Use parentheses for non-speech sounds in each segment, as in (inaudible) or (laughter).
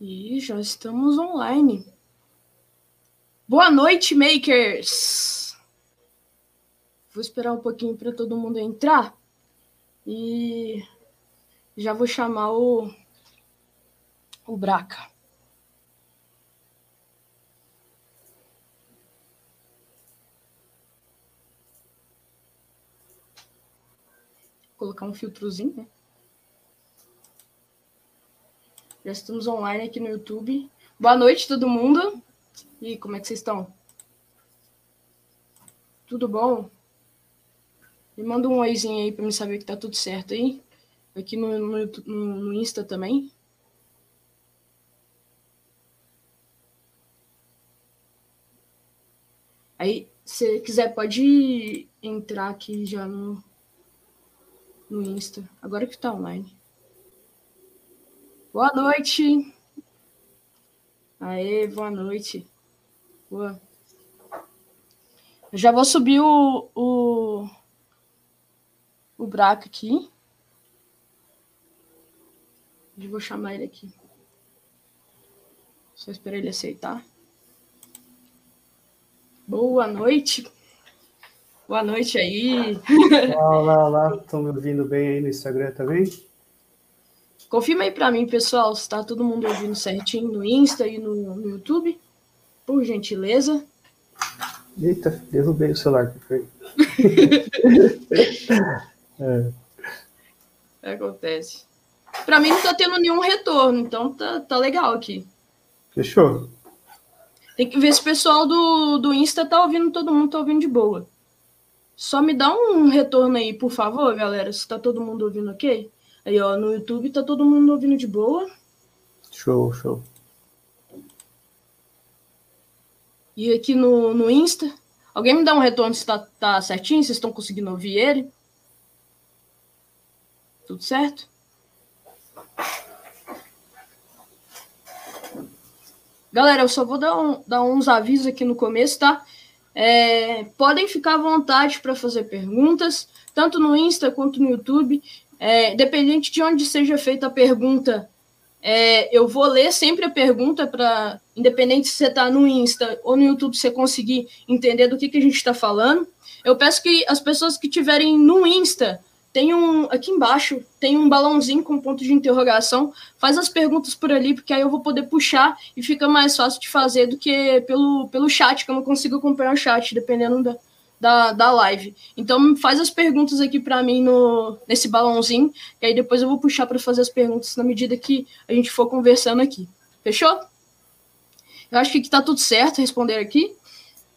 E já estamos online. Boa noite, makers! Vou esperar um pouquinho para todo mundo entrar e já vou chamar o, o Braca. Vou colocar um filtrozinho, né? Já estamos online aqui no YouTube. Boa noite, todo mundo. E como é que vocês estão? Tudo bom? Me manda um oizinho aí para me saber que tá tudo certo aí. Aqui no, no, no Insta também. Aí, se quiser, pode entrar aqui já no, no Insta. Agora que tá online. Boa noite. Aê, boa noite. Boa. Eu já vou subir o, o, o Braco aqui. Eu vou chamar ele aqui. Só esperar ele aceitar. Boa noite. Boa noite aí. Olá, olá. Estão me ouvindo bem aí no Instagram também? Confirma aí para mim, pessoal, se tá todo mundo ouvindo certinho no Insta e no, no YouTube. Por gentileza. Eita, derrubei o celular. (laughs) é. Acontece. Para mim não tá tendo nenhum retorno, então tá, tá legal aqui. Fechou. Tem que ver se o pessoal do, do Insta tá ouvindo, todo mundo tá ouvindo de boa. Só me dá um retorno aí, por favor, galera, se tá todo mundo ouvindo ok. Aí, ó, no YouTube tá todo mundo ouvindo de boa. Show, show. E aqui no, no Insta, alguém me dá um retorno se tá, tá certinho, vocês estão conseguindo ouvir ele? Tudo certo? Galera, eu só vou dar, um, dar uns avisos aqui no começo, tá? É, podem ficar à vontade para fazer perguntas, tanto no Insta quanto no YouTube. É, dependente de onde seja feita a pergunta, é, eu vou ler sempre a pergunta para, independente se você está no Insta ou no YouTube, você conseguir entender do que, que a gente está falando. Eu peço que as pessoas que tiverem no Insta tem um aqui embaixo tem um balãozinho com ponto de interrogação. Faz as perguntas por ali, porque aí eu vou poder puxar e fica mais fácil de fazer do que pelo, pelo chat, que eu não consigo acompanhar o chat, dependendo da, da, da live. Então faz as perguntas aqui para mim no nesse balãozinho, e aí depois eu vou puxar para fazer as perguntas na medida que a gente for conversando aqui. Fechou? Eu acho que está tudo certo responder aqui.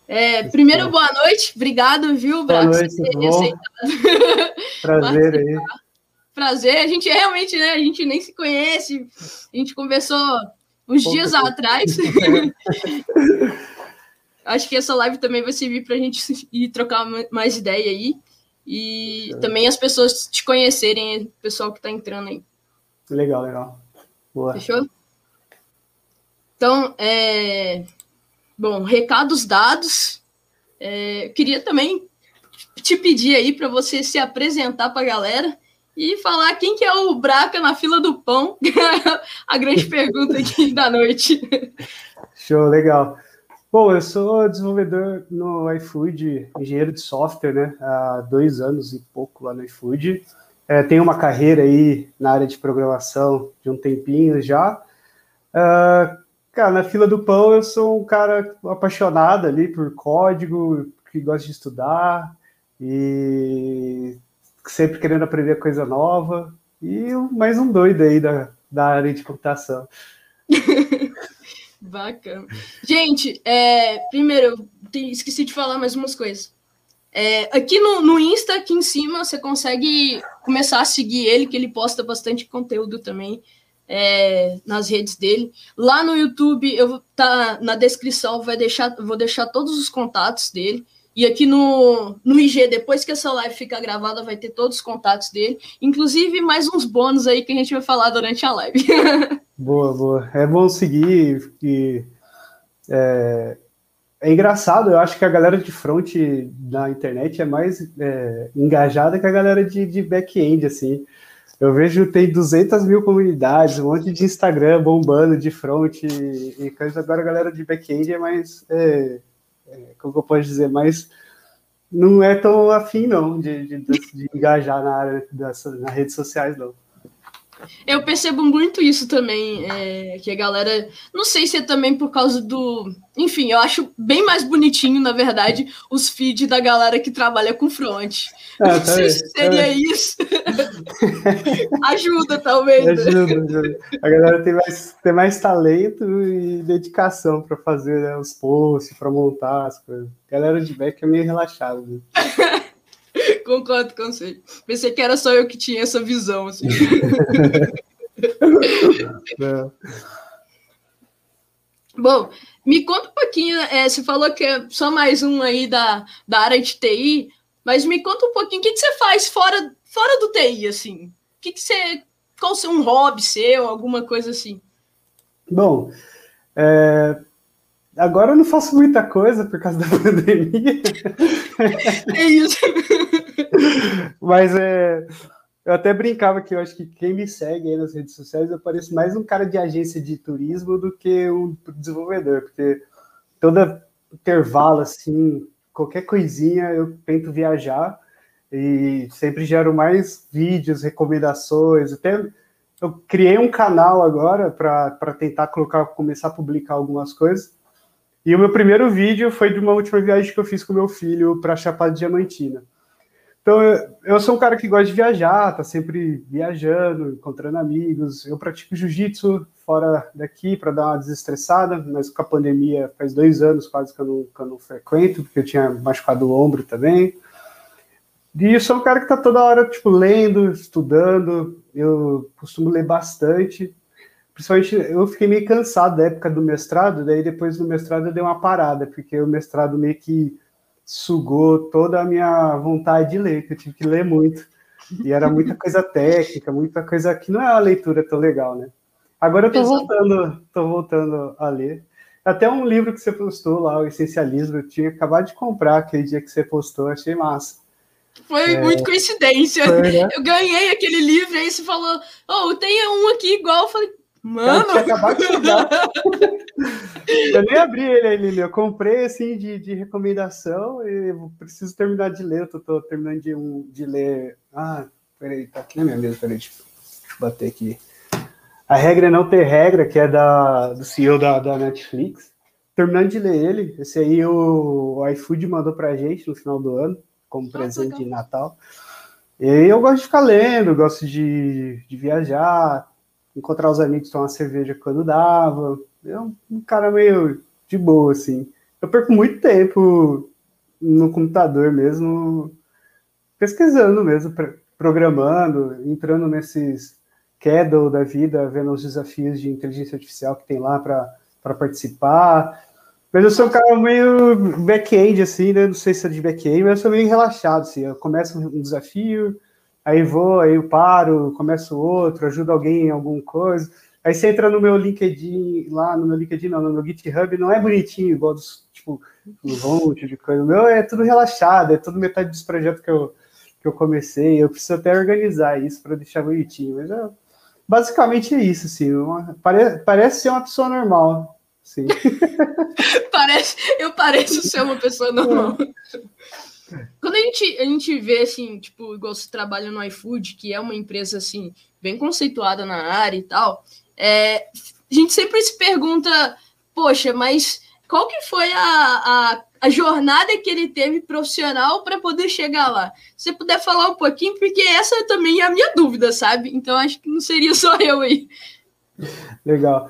É, primeiro, boa noite. Obrigado, viu, Boa noite, Prazer aí. Prazer. A gente realmente, né? A gente nem se conhece. A gente conversou uns Pouco dias tempo. atrás. (laughs) Acho que essa live também vai servir para a gente (laughs) ir trocar mais ideia aí. E é. também as pessoas te conhecerem, o pessoal que está entrando aí. Legal, legal. Boa. Fechou? Então, é... bom, recados dados. É... queria também te pedir aí para você se apresentar para a galera e falar quem que é o Braca na fila do pão. (laughs) a grande pergunta aqui da noite. Show, legal. Bom, eu sou desenvolvedor no iFood, engenheiro de software, né? Há dois anos e pouco lá no iFood. É, tenho uma carreira aí na área de programação de um tempinho já. Uh, cara, na fila do pão eu sou um cara apaixonado ali por código, que gosta de estudar e sempre querendo aprender coisa nova. E mais um doido aí da, da área de computação. (laughs) Bacana. Gente, é, primeiro, eu esqueci de falar mais umas coisas. É, aqui no, no Insta, aqui em cima, você consegue começar a seguir ele, que ele posta bastante conteúdo também é, nas redes dele. Lá no YouTube, eu tá na descrição, vai deixar, vou deixar todos os contatos dele. E aqui no, no IG, depois que essa live ficar gravada, vai ter todos os contatos dele. Inclusive, mais uns bônus aí que a gente vai falar durante a live. (laughs) boa, boa. É bom seguir e é, é, engraçado, eu acho que a galera de front na internet é mais é, engajada que a galera de, de back-end, assim. Eu vejo tem 200 mil comunidades, um monte de Instagram bombando de front e, coisa. Agora a galera de back-end é mais. É, é, como eu posso dizer? Mais. Não é tão afim, não, de, de, de engajar na área das redes sociais, não. Eu percebo muito isso também, é, que a galera. Não sei se é também por causa do. Enfim, eu acho bem mais bonitinho, na verdade, os feeds da galera que trabalha com front. Ah, não tá sei se seria é. isso. (laughs) ajuda, talvez. Ajuda, ajuda. A galera tem mais, tem mais talento e dedicação para fazer né, os posts, para montar as coisas. A galera de back é meio relaxada. Né? (laughs) Concordo com você. Pensei que era só eu que tinha essa visão. Assim. (laughs) Bom, me conta um pouquinho. É, você falou que é só mais um aí da, da área de TI, mas me conta um pouquinho o que, que você faz fora, fora do TI, assim. O que, que você. Qual é um hobby seu, alguma coisa assim? Bom, é, Agora eu não faço muita coisa por causa (laughs) da pandemia. É isso. Mas é, eu até brincava que eu acho que quem me segue aí nas redes sociais eu pareço mais um cara de agência de turismo do que um desenvolvedor, porque toda intervalo assim, qualquer coisinha eu tento viajar e sempre gero mais vídeos, recomendações, até eu criei um canal agora para tentar colocar, começar a publicar algumas coisas e o meu primeiro vídeo foi de uma última viagem que eu fiz com meu filho para Chapada Diamantina. Então, eu sou um cara que gosta de viajar, tá sempre viajando, encontrando amigos. Eu pratico jiu-jitsu fora daqui para dar uma desestressada, mas com a pandemia faz dois anos quase que eu não, que eu não frequento, porque eu tinha machucado o ombro também. E eu sou um cara que tá toda hora, tipo, lendo, estudando. Eu costumo ler bastante principalmente eu fiquei meio cansado da época do mestrado, daí depois do mestrado eu dei uma parada, porque o mestrado meio que sugou toda a minha vontade de ler, que eu tive que ler muito. E era muita coisa técnica, muita coisa que não é uma leitura tão legal, né? Agora eu tô voltando, tô voltando a ler. Até um livro que você postou lá, o Essencialismo, eu tinha acabado de comprar aquele dia que você postou, achei massa. Foi é... muito coincidência. Foi, né? Eu ganhei aquele livro, aí você falou, oh, tem um aqui igual. Eu falei, Mano! De chegar. (laughs) eu nem abri ele aí, Eu comprei assim de, de recomendação e preciso terminar de ler. Eu tô, tô, terminando de, um, de ler. Ah, peraí, tá aqui na minha mesa, peraí, deixa, deixa eu bater aqui. A regra é não ter regra, que é da, do CEO da, da Netflix. Terminando de ler ele, esse aí o, o iFood mandou pra gente no final do ano, como presente de Natal. E eu gosto de ficar lendo, gosto de, de viajar, encontrar os amigos, tomar cerveja quando dava. É um, cara meio de boa, assim. Eu perco muito tempo no computador mesmo, pesquisando mesmo, programando, entrando nesses Kedle da vida, vendo os desafios de inteligência artificial que tem lá para participar. Mas eu sou um cara meio back-end, assim, né? Não sei se é de back-end, mas eu sou meio relaxado, assim. Eu começo um desafio, aí vou, aí eu paro, começo outro, ajudo alguém em alguma coisa. Aí você entra no meu LinkedIn, lá no meu LinkedIn, não, no meu GitHub, não é bonitinho, igual dos, tipo, um monte de coisa. O meu é tudo relaxado, é tudo metade dos projetos que eu, que eu comecei. Eu preciso até organizar isso para deixar bonitinho. Mas é, basicamente é isso, assim. Uma, pare, parece ser uma pessoa normal. Sim. (laughs) parece, eu pareço ser uma pessoa normal. Quando a gente, a gente vê, assim, tipo, igual você trabalha no iFood, que é uma empresa, assim, bem conceituada na área e tal, é, a gente sempre se pergunta, poxa, mas qual que foi a, a, a jornada que ele teve profissional para poder chegar lá? Se você puder falar um pouquinho, porque essa também é a minha dúvida, sabe? Então acho que não seria só (laughs) eu aí. Legal.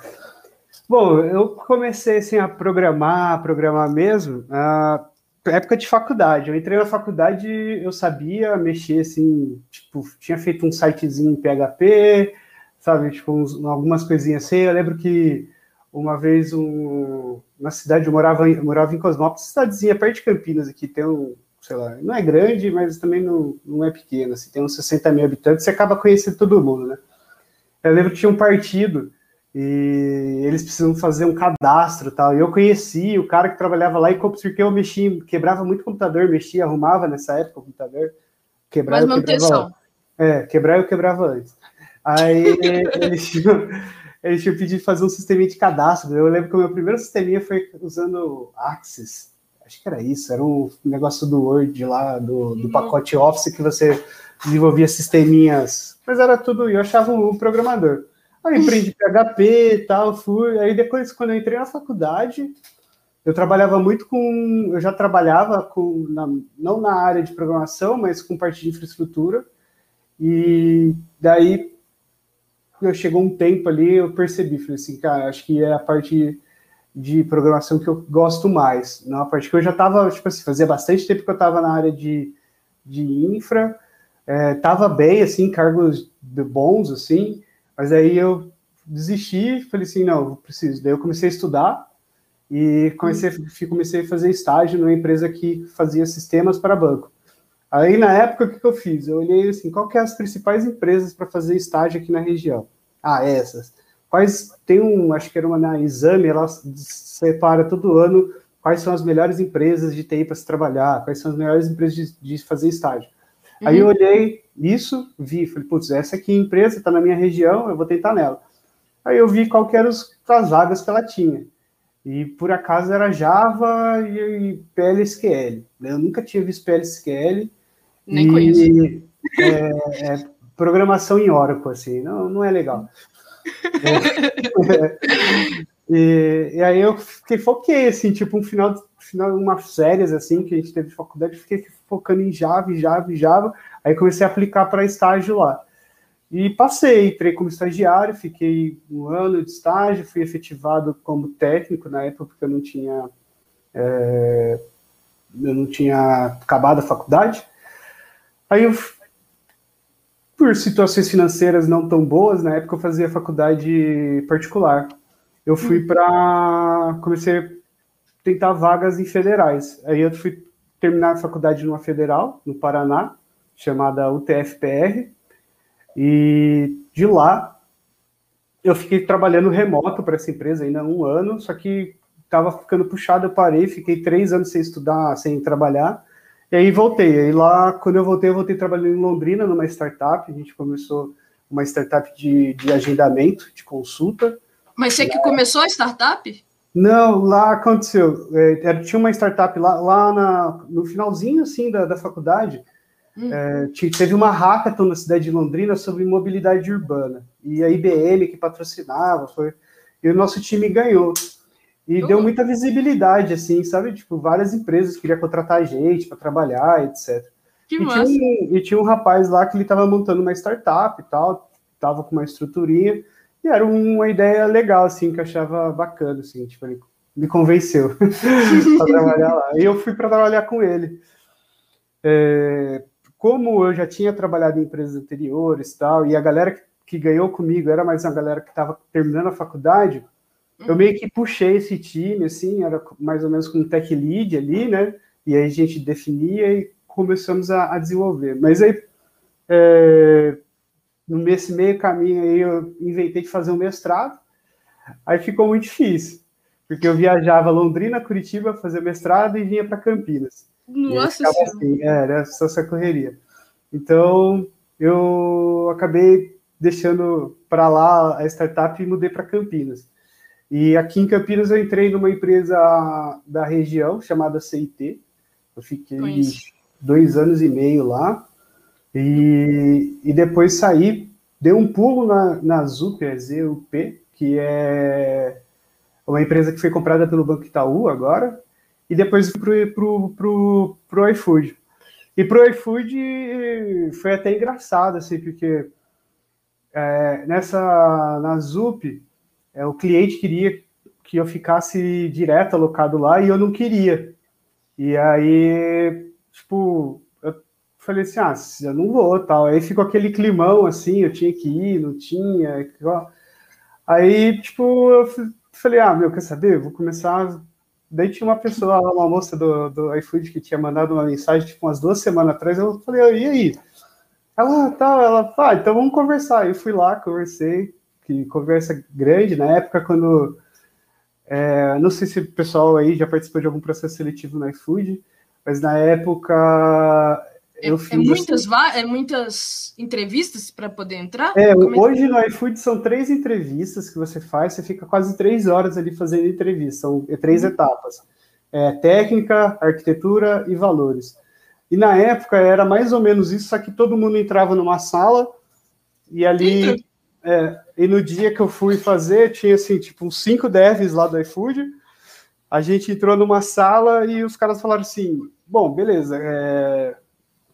Bom, eu comecei assim, a programar, a programar mesmo, uh, época de faculdade. Eu entrei na faculdade, eu sabia mexer assim, tipo, tinha feito um sitezinho em PHP, sabe, tipo, uns, algumas coisinhas assim. Eu lembro que uma vez um, na cidade eu morava, eu morava em Cosmópolis, cidadezinha perto de Campinas aqui, tem um, sei lá, não é grande, mas também não, não é pequeno, assim, tem uns 60 mil habitantes, você acaba conhecendo todo mundo, né? Eu lembro que tinha um partido e eles precisam fazer um cadastro tal. E eu conheci o cara que trabalhava lá e porque eu mexia, quebrava muito computador, mexia, arrumava nessa época o computador, quebrava, Mas manutenção. É, quebrar eu quebrava antes. Aí (laughs) eles tinham, eles tinham pedido fazer um sisteminha de cadastro. Eu lembro que o meu primeiro sisteminha foi usando Axis. Acho que era isso, era um negócio do Word lá, do, do uhum. pacote Office que você desenvolvia sisteminhas. Mas era tudo, eu achava um programador. Aí aprendi PHP e tal, fui. Aí depois, quando eu entrei na faculdade, eu trabalhava muito com. Eu já trabalhava com. Na, não na área de programação, mas com parte de infraestrutura. E daí eu chegou um tempo ali, eu percebi, falei assim, cara, acho que é a parte de programação que eu gosto mais. Não a parte que eu já estava, tipo assim, fazia bastante tempo que eu estava na área de, de infra, estava é, bem, assim, cargos bons, assim, mas aí eu desisti, falei assim, não, eu preciso. Daí eu comecei a estudar e comecei, comecei a fazer estágio numa empresa que fazia sistemas para banco. Aí, na época, o que, eu fiz? Eu olhei assim, qual que é as principais empresas para fazer estágio aqui na região? Ah, essas. Quais, tem um, acho que era uma na Exame, ela separa todo ano quais são as melhores empresas de TI para se trabalhar, quais são as melhores empresas de, de fazer estágio. Uhum. Aí eu olhei isso, vi, falei, putz, essa aqui empresa está na minha região, eu vou tentar nela. Aí eu vi qual que eram as vagas que ela tinha. E por acaso era Java e, PLSQL. Eu nunca tinha visto PLSQL. Nem e, conheço. É, é, programação em Oracle, assim, não, não é legal. (laughs) É, (laughs) e, e, aí eu fiquei foquei, assim, tipo, um final, final umas férias, assim, que a gente teve de faculdade, fiquei focando em Java, Java, Java, aí comecei a aplicar para estágio lá. E passei, entrei como estagiário, fiquei um ano de estágio, fui efetivado como técnico na época, porque eu não tinha, é, eu não tinha acabado a faculdade. Aí eu, por situações financeiras não tão boas, na época eu fazia faculdade particular. Eu fui para. comecei a tentar vagas em federais. Aí eu fui terminar a faculdade numa federal, no Paraná, chamada UTFPR. E de lá eu fiquei trabalhando remoto para essa empresa ainda um ano, só que estava ficando puxado, eu parei, fiquei três anos sem estudar, sem trabalhar. E aí voltei. Aí lá, quando eu voltei, eu voltei trabalhando em Londrina, numa startup. A gente começou uma startup de, de agendamento, de consulta. Mas você que começou a startup? Não, lá aconteceu. É, tinha uma startup lá, lá na, no finalzinho assim da, da faculdade. Hum. É, teve uma hackathon na cidade de Londrina sobre mobilidade urbana. E a IBM que patrocinava, foi, e o nosso time ganhou. E deu muita visibilidade, assim, sabe? Tipo, várias empresas queriam contratar a gente para trabalhar, etc. Que e, massa. Tinha um, e tinha um rapaz lá que ele estava montando uma startup e tal, tava com uma estruturinha, e era uma ideia legal, assim, que eu achava bacana, assim, tipo, ele me convenceu (laughs) para trabalhar lá. E eu fui para trabalhar com ele. É, como eu já tinha trabalhado em empresas anteriores tal, e a galera que, que ganhou comigo era mais uma galera que estava terminando a faculdade, eu meio que puxei esse time, assim, era mais ou menos com um tech lead ali, né? E aí a gente definia e começamos a, a desenvolver. Mas aí, é, nesse meio caminho aí, eu inventei de fazer um mestrado, aí ficou muito difícil, porque eu viajava Londrina, Curitiba, fazer mestrado e vinha para Campinas. Nossa Senhora! Assim, é, era só essa correria. Então, eu acabei deixando para lá a startup e mudei para Campinas. E aqui em Campinas eu entrei numa empresa da região chamada CIT. Eu fiquei dois anos e meio lá. E, e depois saí, dei um pulo na, na ZUP, a ZUP, que é uma empresa que foi comprada pelo Banco Itaú agora. E depois pro, pro, pro, pro iFood. E pro iFood foi até engraçado, assim, porque é, nessa, na ZUP, é, o cliente queria que eu ficasse direto alocado lá e eu não queria. E aí, tipo, eu falei assim, ah, eu não vou, tal. Aí ficou aquele climão, assim, eu tinha que ir, não tinha. Aí, tipo, eu falei, ah, meu, quer saber? Vou começar... Daí tinha uma pessoa, uma moça do, do iFood que tinha mandado uma mensagem, tipo, umas duas semanas atrás, eu falei, e aí? Ela, tá, ela, ah, então vamos conversar. Eu fui lá, conversei, que conversa grande, na época quando. É, não sei se o pessoal aí já participou de algum processo seletivo no iFood, mas na época é, é, muitas, assim. é muitas entrevistas para poder entrar? É, é hoje no iFood são três entrevistas que você faz, você fica quase três horas ali fazendo entrevista, são três uhum. etapas. É, técnica, arquitetura e valores. E na época era mais ou menos isso, só que todo mundo entrava numa sala e ali. É, e no dia que eu fui fazer, tinha assim, tipo, uns cinco devs lá do iFood. A gente entrou numa sala e os caras falaram assim: bom, beleza, é,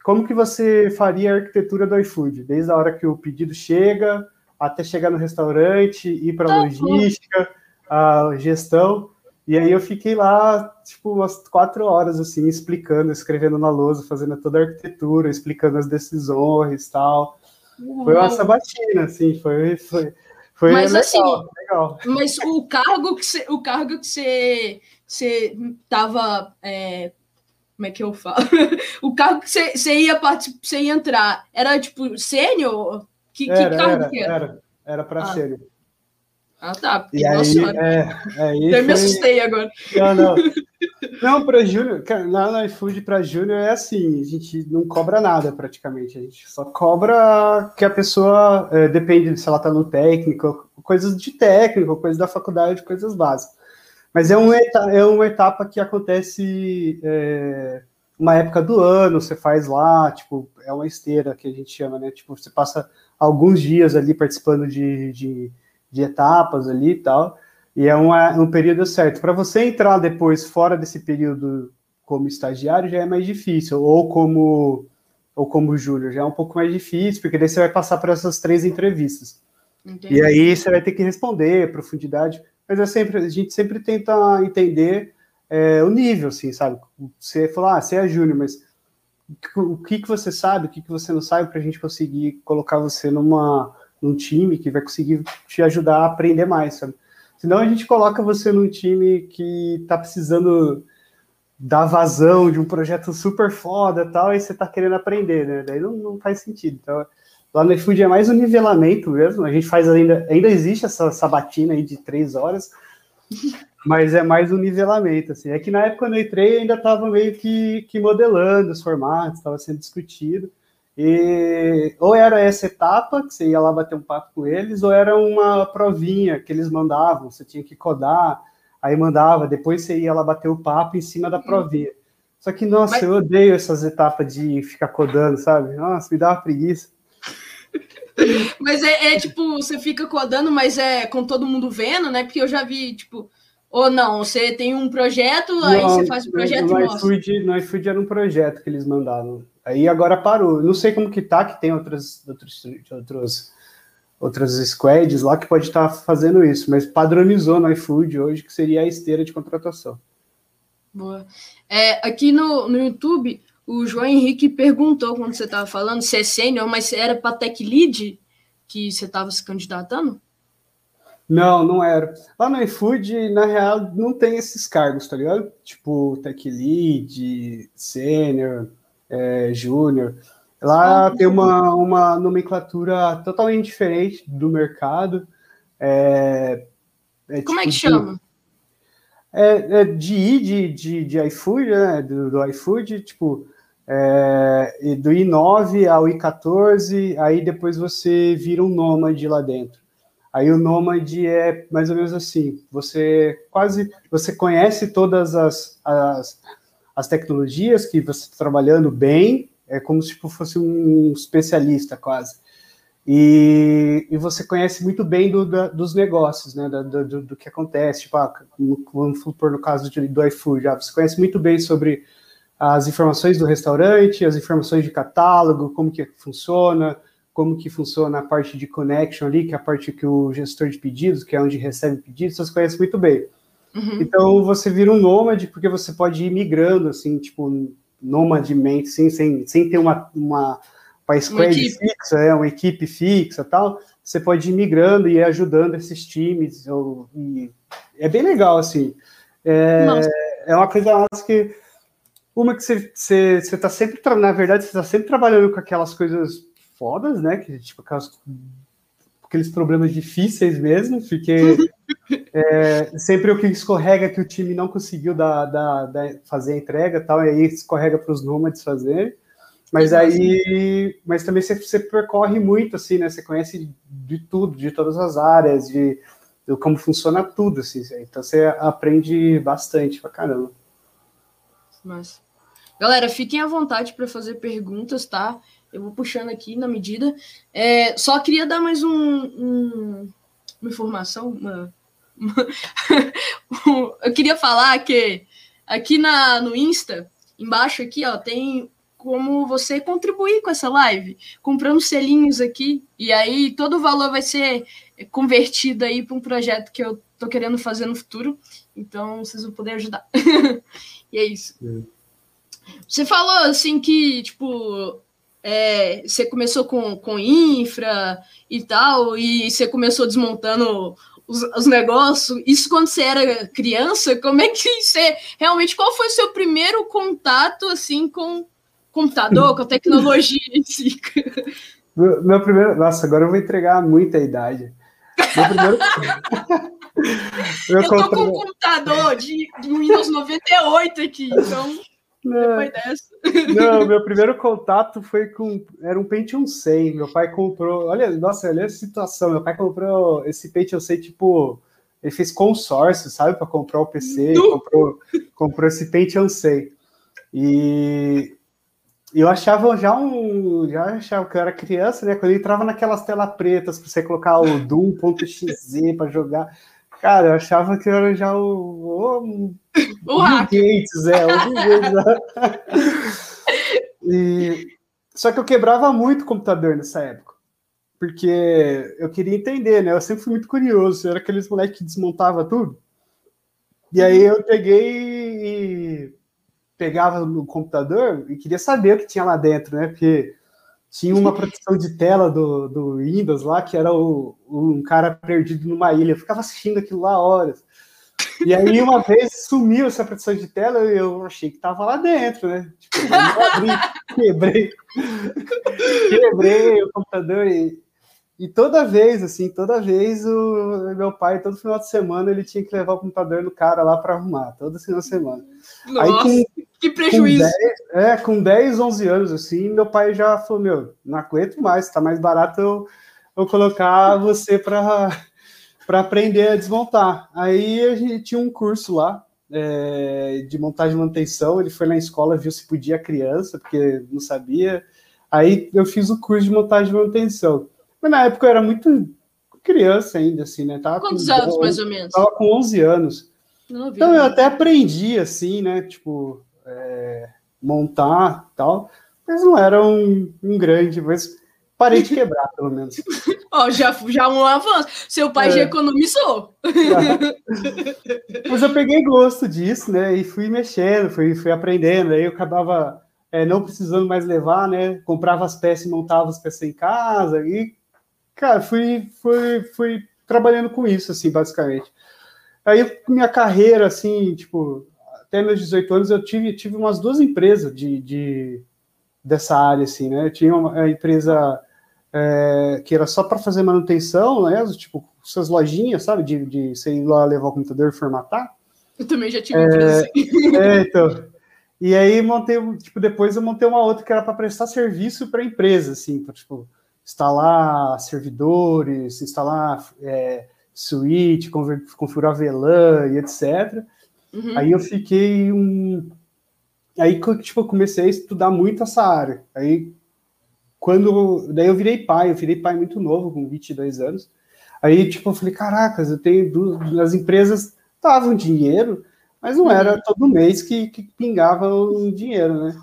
como que você faria a arquitetura do iFood? Desde a hora que o pedido chega, até chegar no restaurante, ir para a tá logística, a gestão. E aí eu fiquei lá, tipo, umas quatro horas, assim, explicando, escrevendo na lousa, fazendo toda a arquitetura, explicando as decisões e tal. Uhum. Foi uma sabatina, assim, foi, foi, foi mas, legal, assim, legal. Mas o cargo que você, o cargo que você, você tava, é, como é que eu falo? (laughs) o cargo que você, ia participar, você ia entrar, era tipo sênior? Que, era, que cargo era, que era? Era, era para ah. sênior. Ah, tá. E aí, é, aí Eu foi... me assustei agora. Não, não. (laughs) Não, para Júnior, lá no iFood para Júnior é assim, a gente não cobra nada praticamente, a gente só cobra que a pessoa, é, depende se ela está no técnico, coisas de técnico, coisas da faculdade, coisas básicas. Mas é uma etapa, é uma etapa que acontece é, uma época do ano, você faz lá, tipo, é uma esteira que a gente chama, né? Tipo, você passa alguns dias ali participando de, de, de etapas ali e tal. E é uma, um período certo. Para você entrar depois fora desse período como estagiário já é mais difícil, ou como ou como júnior já é um pouco mais difícil, porque daí você vai passar por essas três entrevistas. Entendi. E aí você vai ter que responder profundidade, mas é sempre a gente sempre tenta entender é, o nível, assim, sabe? Você falar, ah, você é júnior, mas o que que você sabe, o que que você não sabe, para a gente conseguir colocar você numa num time que vai conseguir te ajudar a aprender mais, sabe? Senão a gente coloca você num time que está precisando dar vazão de um projeto super foda tal, e você está querendo aprender, né? Daí não, não, faz sentido. Então, lá no iFood é mais um nivelamento mesmo. A gente faz ainda, ainda existe essa sabatina aí de três horas, mas é mais um nivelamento, assim. É que na época quando eu entrei ainda estava meio que, que modelando os formatos, estava sendo discutido. E ou era essa etapa, que você ia lá bater um papo com eles, ou era uma provinha que eles mandavam, você tinha que codar, aí mandava, depois você ia lá bater o papo em cima da provinha. Só que, nossa, Mas... eu odeio essas etapas de ficar codando, sabe? Nossa, me dá uma preguiça. Mas é, é, tipo, você fica codando, mas é com todo mundo vendo, né? Porque eu já vi, tipo, ou não, você tem um projeto, não, aí você faz o projeto no, e mostra. IFood, no iFood era um projeto que eles mandavam. Aí agora parou. Não sei como que tá, que tem outras, outros, outros, outras squads lá que pode estar tá fazendo isso, mas padronizou no iFood hoje, que seria a esteira de contratação. Boa. É, aqui no, no YouTube, o João Henrique perguntou quando você estava falando se é sênior, mas era para tech lead que você estava se candidatando? Não, não era. Lá no iFood, na real, não tem esses cargos, tá ligado? Tipo, tech lead, sênior, é, júnior. Lá ah, tem uma, uma nomenclatura totalmente diferente do mercado. É, é Como tipo é que chama? É, é de I de, de, de iFood, né? Do, do iFood, tipo, é, do I9 ao I14, aí depois você vira um nômade lá dentro. Aí o nômade é mais ou menos assim, você quase, você conhece todas as, as as tecnologias que você está trabalhando bem, é como se fosse um especialista quase. E, e você conhece muito bem do, da, dos negócios, né, do, do, do, que acontece, tipo, ah, vamos supor no caso de, do iFood, ah, você conhece muito bem sobre as informações do restaurante, as informações de catálogo, como que funciona, como que funciona a parte de connection ali, que é a parte que o gestor de pedidos, que é onde recebe pedidos, você conhece muito bem. Uhum. Então você vira um nômade porque você pode ir migrando, assim, tipo, nomademente, assim, sem, sem ter uma, uma, uma squad uma fixa, é, uma equipe fixa tal. Você pode ir migrando e ir ajudando esses times. Ou, é bem legal, assim. É, é uma coisa que. Uma que você, você, você tá sempre, na verdade, você está sempre trabalhando com aquelas coisas fodas, né? Que, tipo, aquelas, aqueles problemas difíceis mesmo, porque (laughs) É, sempre o que escorrega que o time não conseguiu dar, dar, dar fazer a entrega tal, e aí escorrega para os nômades fazer. Mas aí, mas também você, você, percorre muito, assim, né? Você conhece de tudo, de todas as áreas, de, de como funciona tudo, assim. Então você aprende bastante pra caramba. Mas, galera, fiquem à vontade para fazer perguntas, tá? Eu vou puxando aqui na medida. É, só queria dar mais um, um uma informação, uma, uma (laughs) eu queria falar que aqui na, no Insta, embaixo aqui, ó, tem como você contribuir com essa live, comprando selinhos aqui, e aí todo o valor vai ser convertido aí para um projeto que eu tô querendo fazer no futuro, então vocês vão poder ajudar. (laughs) e é isso. Você falou assim que, tipo, é, você começou com, com infra e tal, e você começou desmontando os, os, negócios. Isso quando você era criança, como é que você. Realmente, qual foi o seu primeiro contato assim com computador, com a tecnologia em si? Meu, meu, primeiro. Nossa, agora eu vou entregar muita idade. Meu primeiro. (laughs) eu tô com um computador de, de Windows 98 aqui, então. Não, não, meu primeiro contato foi com. Era um Pentium 100. Meu pai comprou. Olha, nossa, olha a situação. Meu pai comprou esse Pentium 100, tipo. Ele fez consórcio, sabe, para comprar o PC. Comprou, comprou esse Pentium 100. E eu achava já um. Já achava que eu era criança, né? Quando ele entrava naquelas telas pretas para você colocar o Doom.exe para jogar. Cara, eu achava que eu era já o. O, o Gates, é, o Gates. Né? e, só que eu quebrava muito o computador nessa época. Porque eu queria entender, né? Eu sempre fui muito curioso. Eu era aqueles moleques que desmontava tudo. E aí eu peguei e pegava no computador e queria saber o que tinha lá dentro, né? Porque tinha uma proteção de tela do, do Windows lá, que era o, um cara perdido numa ilha. Eu ficava assistindo aquilo lá horas. E aí, uma vez, sumiu essa proteção de tela e eu achei que tava lá dentro, né? Tipo, abri, (laughs) quebrei. quebrei o computador e, e toda vez, assim, toda vez o meu pai, todo final de semana, ele tinha que levar o computador no cara lá para arrumar, todo final de semana. Nossa, aí, com, que prejuízo! Com 10, é, com 10, 11 anos, assim, meu pai já falou, meu, não aguento mais, tá mais barato eu, eu colocar você para aprender a desmontar. Aí a gente tinha um curso lá, é, de montagem e manutenção, ele foi na escola, viu se podia criança, porque não sabia. Aí eu fiz o curso de montagem e manutenção. Mas na época eu era muito criança ainda, assim, né? Tava Quantos com, anos, mais ou menos? Tava com 11 anos. então eu até aprendi, assim, né? Tipo, é, montar tal, mas não era um, um, grande, mas parei de (laughs) quebrar, pelo menos. Ó, oh, já, já um avanço. Seu pai é. já economizou. mas eu peguei gosto disso, né? E fui mexendo, fui, fui aprendendo. Aí eu acabava é, não precisando mais levar, né? Comprava as peças e montava as peças em casa. E, cara, fui, fui, fui trabalhando com isso, assim, basicamente. Aí minha carreira, assim, tipo, até meus 18 anos, eu tive, tive umas duas empresas de, de dessa área, assim, né? Eu tinha uma empresa é, que era só para fazer manutenção, né? Tipo, suas lojinhas, sabe? De, de você ir lá levar o computador e formatar. Eu também já tive é, empresa assim. (laughs) É, então. E aí montei, tipo, depois eu montei uma outra que era para prestar serviço para empresa, assim, para tipo, instalar servidores, instalar é, suíte, configurar VLAN e etc. Uhum. Aí eu fiquei um. Aí, tipo, eu comecei a estudar muito essa área. Aí, quando. Daí eu virei pai, eu virei pai muito novo, com 22 anos. Aí, tipo, eu falei, caracas, eu tenho. Duas... As empresas davam dinheiro, mas não era uhum. todo mês que, que pingava um dinheiro, né?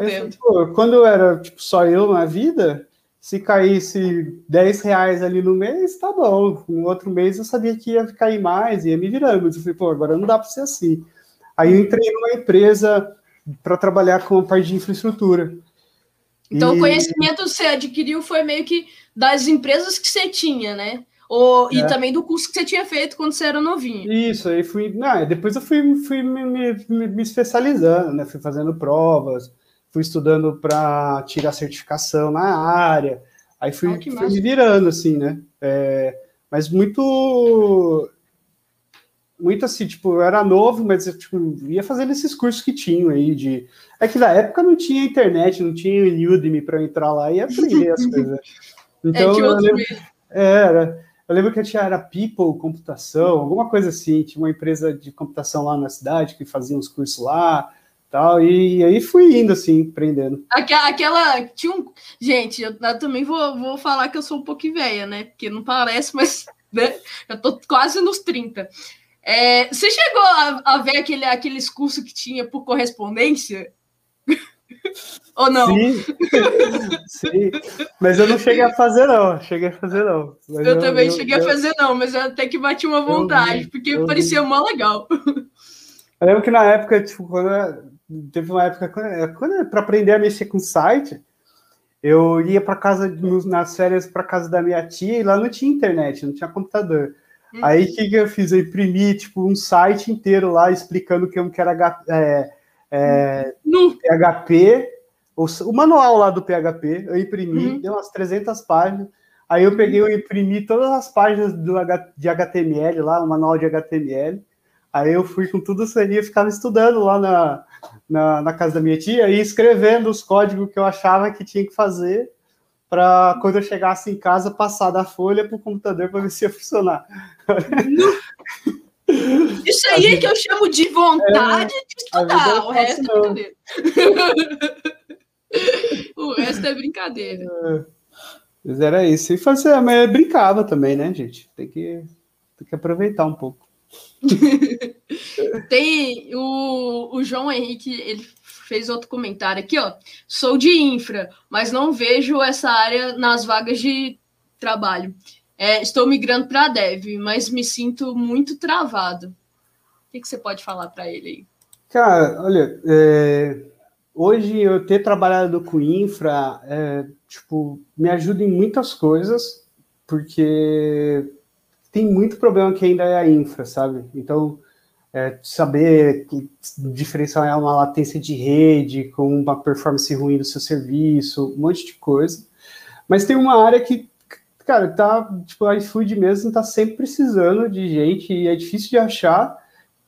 Aí, tipo, quando eu era, tipo, só eu na vida, se caísse 10 reais ali no mês, tá bom. No outro mês eu sabia que ia cair mais, ia me virando. Mas eu falei, pô, agora não dá para ser assim. Aí eu entrei numa empresa para trabalhar com a parte de infraestrutura. Então e... o conhecimento que você adquiriu foi meio que das empresas que você tinha, né? Ou, é. E também do curso que você tinha feito quando você era novinho. Isso, aí fui. Não, depois eu fui, fui me, me, me especializando, né? Fui fazendo provas fui estudando para tirar certificação na área, aí fui, oh, fui me virando, assim, né? É, mas muito. muito assim, tipo, eu era novo, mas eu tipo, ia fazendo esses cursos que tinham aí de. É que na época não tinha internet, não tinha Udemy para entrar lá e aprender as (laughs) coisas. Então, é eu lembro, era. Eu lembro que eu tinha era People Computação, alguma coisa assim, tinha uma empresa de computação lá na cidade que fazia uns cursos lá tal, e aí fui indo assim, aprendendo. Aquela, aquela tinha um, gente, eu, eu, também vou, vou falar que eu sou um pouco velha, né? Porque não parece, (laughs) mas né? eu tô quase nos 30. É, você chegou a, a, ver aquele, aqueles cursos que tinha por correspondência? (laughs) Ou não? Sim, (laughs) sim, mas eu não cheguei a fazer, não. Cheguei a fazer, não. Mas eu, eu também eu, cheguei eu, a fazer, não, mas eu até que bati uma vontade, porque parecia mó legal. Eu lembro que na época, tipo, quando teve uma época quando, para aprender a mexer com site, eu ia para casa nas férias para casa da minha tia e lá não tinha internet, não tinha computador. Uhum. Aí o que, que eu fiz? Eu imprimi tipo um site inteiro lá explicando como que era é, é, uhum. PHP, o, o, manual lá do PHP. Eu imprimi, uhum. deu umas 300 páginas. Aí eu peguei, eu imprimi todas as páginas do, de HTML lá, o manual de HTML. Aí eu fui com tudo isso aí, ficava estudando lá na, na, na, casa da minha tia e escrevendo os códigos que eu achava que tinha que fazer para quando eu chegasse em casa passar da folha para o computador para ver se ia funcionar. (laughs) Isso aí é que eu chamo de vontade é, de estudar, o resto é brincadeira. (laughs) o resto é brincadeira. É, mas era isso. E fazia, mas brincava também, né, gente? Tem que, tem que aproveitar um pouco. (laughs) Tem o, o João Henrique, ele fez outro comentário aqui, ó. Sou de infra, mas não vejo essa área nas vagas de trabalho. É, estou migrando para dev, mas me sinto muito travado. O que, que você pode falar para ele aí? Cara, olha, é, hoje eu ter trabalhado com infra, é, tipo, me ajuda em muitas coisas, porque tem muito problema que ainda é a infra, sabe? Então, é, saber diferenciar uma latência de rede com uma performance ruim do seu serviço, um monte de coisa. Mas tem uma área que, cara, tá, tipo, a iFood mesmo tá sempre precisando de gente e é difícil de achar,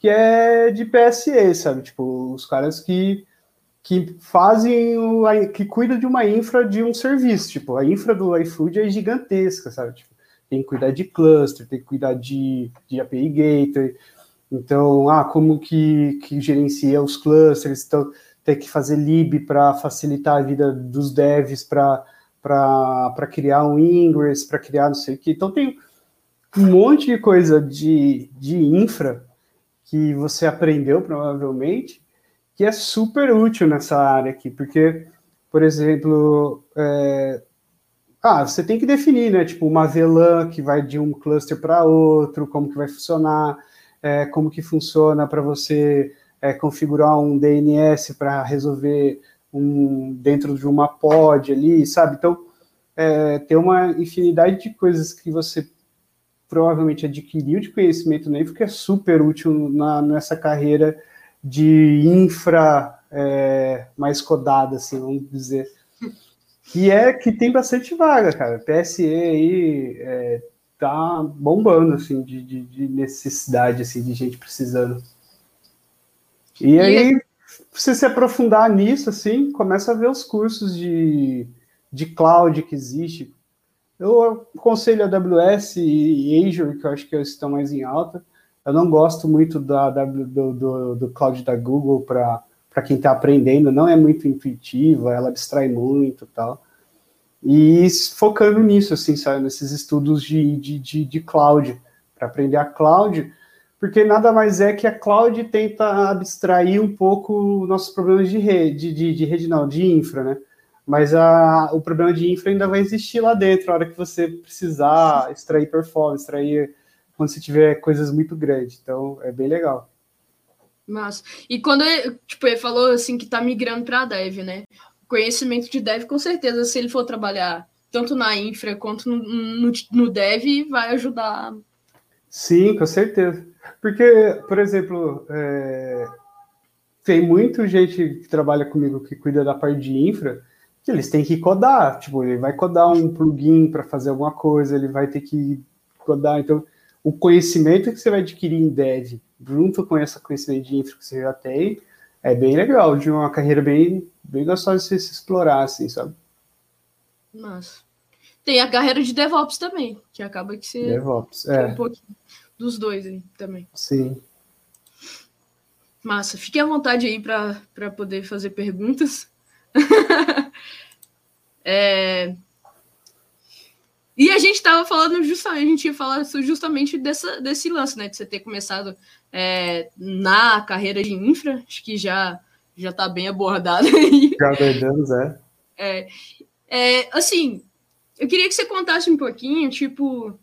que é de PSE, sabe? Tipo, os caras que que fazem o, que cuida de uma infra de um serviço, tipo, a infra do iFood é gigantesca, sabe? Tipo, tem que cuidar de cluster, tem que cuidar de, de API Gateway. Então, ah, como que, que gerencia os clusters? Então, tem que fazer lib para facilitar a vida dos devs para criar um ingress, para criar não sei o que. Então, tem um monte de coisa de, de infra que você aprendeu, provavelmente, que é super útil nessa área aqui, porque, por exemplo, é, ah, você tem que definir, né? Tipo, uma VLAN que vai de um cluster para outro, como que vai funcionar, é, como que funciona para você é, configurar um DNS para resolver um dentro de uma pod ali, sabe? Então, é, tem uma infinidade de coisas que você provavelmente adquiriu de conhecimento nele, que é super útil na, nessa carreira de infra é, mais codada, assim, vamos dizer que é que tem bastante vaga, cara. PSE aí é, tá bombando, assim, de, de, de, necessidade, assim, de gente precisando. E, e aí, é... você se aprofundar nisso, assim, começa a ver os cursos de, de cloud que existe. Eu aconselho a AWS e Azure, que eu acho que eles estão mais em alta. Eu não gosto muito da, da do, do, do cloud da Google para para quem está aprendendo, não é muito intuitiva, ela abstrai muito tal. E focando nisso, assim, sabe, nesses estudos de, de, de, de cloud, para aprender a cloud, porque nada mais é que a cloud tenta abstrair um pouco nossos problemas de rede, de, de rede não, de infra, né? Mas a, o problema de infra ainda vai existir lá dentro, a hora que você precisar extrair performance, extrair quando você tiver coisas muito grandes. Então, é bem legal. Mas, e quando, tipo, ele falou assim que tá migrando para dev, né? Conhecimento de dev, com certeza, se ele for trabalhar tanto na infra quanto no, no, no dev, vai ajudar. Sim, com certeza. Porque, por exemplo, é... tem muita gente que trabalha comigo que cuida da parte de infra, que eles têm que codar. Tipo, ele vai codar um plugin para fazer alguma coisa, ele vai ter que codar. Então, o conhecimento que você vai adquirir em dev, junto com esse conhecimento de infra que você já tem, é bem legal, de uma carreira bem, bem gostosa de você se explorar, assim, sabe? Mas tem a carreira de DevOps também, que acaba que você DevOps, é. um pouquinho dos dois aí também. Sim. Massa, fique à vontade aí para poder fazer perguntas. (laughs) é... E a gente estava falando justamente, a gente ia falar justamente dessa, desse lance, né? De você ter começado é, na carreira de infra, acho que já já está bem abordado aí. Já anos, é. é. É, assim, eu queria que você contasse um pouquinho, tipo,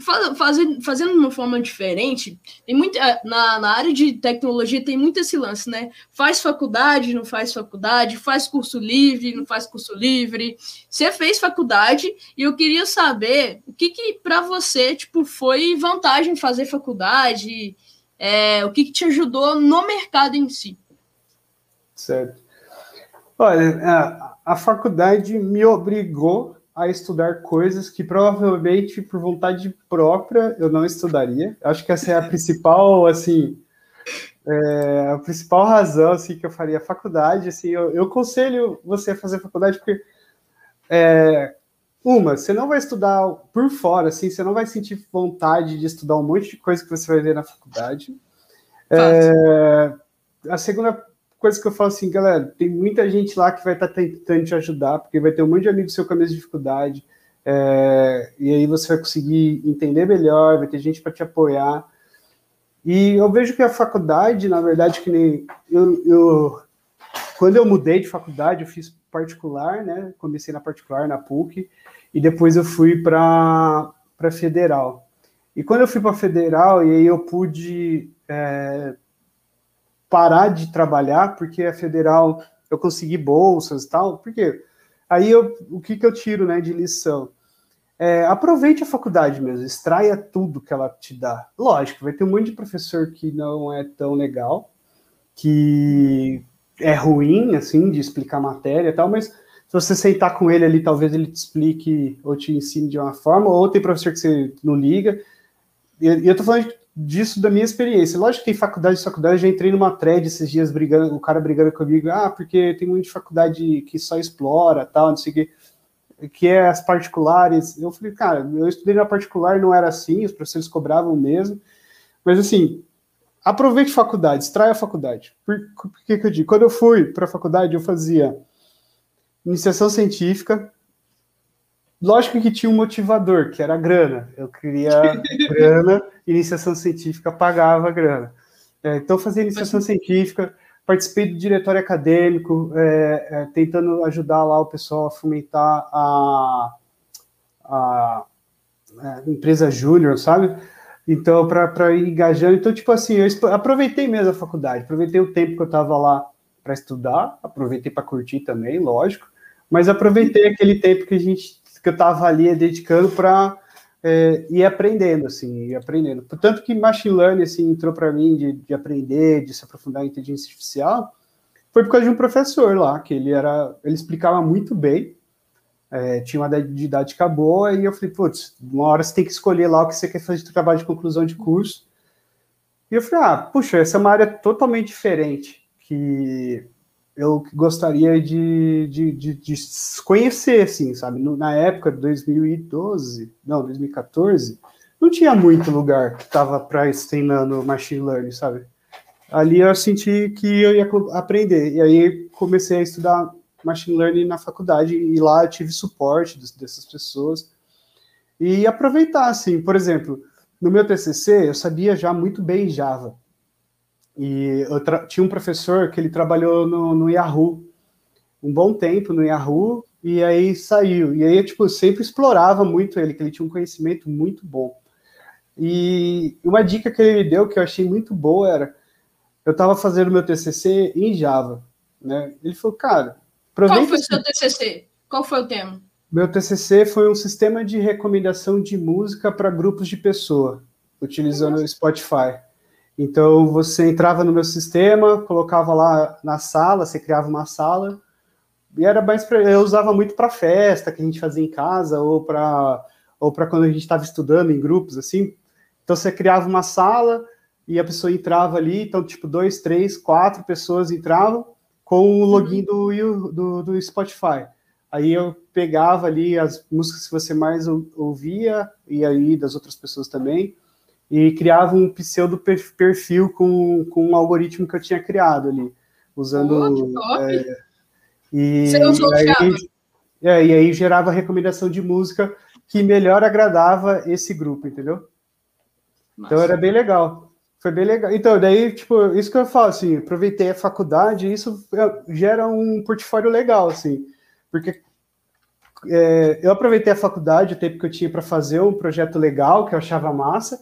fazendo, fazendo de uma forma diferente, tem muita, eh, na, na área de tecnologia tem muito esse lance, né? Faz faculdade, não faz faculdade, faz curso livre, não faz curso livre. Você fez faculdade e eu queria saber o que que para você, tipo, foi vantagem fazer faculdade, é, o que que te ajudou no mercado em si. Certo. Olha, a, a faculdade me obrigou a estudar coisas que provavelmente por vontade própria eu não estudaria. Acho que essa é a (laughs) principal, assim, é, a principal razão assim que eu faria faculdade. Assim, eu, eu aconselho você a fazer faculdade porque é, uma, você não vai estudar por fora, assim, você não vai sentir vontade de estudar um monte de coisa que você vai ver na faculdade. É, a segunda coisa que eu falo assim, galera, tem muita gente lá que vai estar tá tentando te ajudar, porque vai ter um monte de amigo seu com a mesma dificuldade, é, e aí você vai conseguir entender melhor, vai ter gente para te apoiar. E eu vejo que a faculdade, na verdade, que nem eu, eu quando eu mudei de faculdade, eu fiz particular, né? Comecei na particular, na PUC, e depois eu fui para para federal. E quando eu fui para federal, e aí eu pude é, parar de trabalhar porque a federal eu consegui bolsas e tal, porque aí eu, o que, que eu tiro né, de lição? É, aproveite a faculdade mesmo, extraia tudo que ela te dá. Lógico, vai ter um monte de professor que não é tão legal, que é ruim, assim, de explicar matéria e tal, mas se você sentar com ele ali, talvez ele te explique ou te ensine de uma forma, ou tem professor que você não liga. E eu tô falando de disso da minha experiência. Lógico que tem faculdade, faculdade, já entrei numa thread esses dias brigando, o cara brigando comigo, ah, porque tem muita faculdade que só explora, tal, não sei o que, que é as particulares. Eu falei, cara, eu estudei na particular, não era assim, os professores cobravam mesmo, mas assim, aproveite faculdade, extraia a faculdade. Por, por que, que eu digo? Quando eu fui para a faculdade, eu fazia iniciação científica, Lógico que tinha um motivador, que era a grana. Eu queria (laughs) grana, iniciação científica pagava grana. É, então, fazia iniciação científica, participei do diretório acadêmico, é, é, tentando ajudar lá o pessoal a fomentar a, a, a empresa júnior, sabe? Então, para ir engajando. Então, tipo assim, eu aproveitei mesmo a faculdade, aproveitei o tempo que eu estava lá para estudar, aproveitei para curtir também, lógico, mas aproveitei aquele tempo que a gente que eu estava ali dedicando para é, ir aprendendo, assim, ir aprendendo. Portanto que machine learning, assim, entrou para mim de, de, aprender, de se aprofundar em inteligência artificial, foi por causa de um professor lá, que ele era, ele explicava muito bem, é, tinha uma didática boa, e eu falei, putz, uma hora você tem que escolher lá o que você quer fazer de trabalho de conclusão de curso. E eu falei, ah, puxa, essa é uma área totalmente diferente, que eu gostaria de, de, de, de conhecer, assim, sabe? Na época de 2012, não, 2014, não tinha muito lugar que estava para treinando machine learning, sabe? Ali eu senti que eu ia aprender, e aí comecei a estudar machine learning na faculdade, e lá eu tive suporte dessas pessoas, e aproveitar, assim, por exemplo, no meu TCC eu sabia já muito bem Java, e eu tinha um professor que ele trabalhou no, no, Yahoo um bom tempo no Yahoo e aí saiu. E aí, tipo, eu sempre explorava muito ele, que ele tinha um conhecimento muito bom. E uma dica que ele me deu que eu achei muito boa era: eu estava fazendo meu TCC em Java, né? Ele falou, cara, Qual foi o seu TCC? Qual foi o tema? Meu TCC foi um sistema de recomendação de música para grupos de pessoa, utilizando o Spotify. Então você entrava no meu sistema, colocava lá na sala, você criava uma sala, e era mais pra, eu usava muito para festa que a gente fazia em casa ou para ou para quando a gente estava estudando em grupos assim. Então você criava uma sala e a pessoa entrava ali, então tipo dois, três, quatro pessoas entravam com o login do, do, do Spotify. Aí eu pegava ali as músicas que você mais ouvia e aí das outras pessoas também e criava um pseudo perfil com, com um algoritmo que eu tinha criado ali, usando. Oh, é, e, Você usou aí, é, e aí gerava recomendação de música que melhor agradava esse grupo, entendeu? Nossa. Então era bem legal. Foi bem legal. Então, daí, tipo, isso que eu falo, assim, aproveitei a faculdade, isso é, gera um portfólio legal, assim, porque é, eu aproveitei a faculdade, o tempo que eu tinha para fazer um projeto legal, que eu achava massa,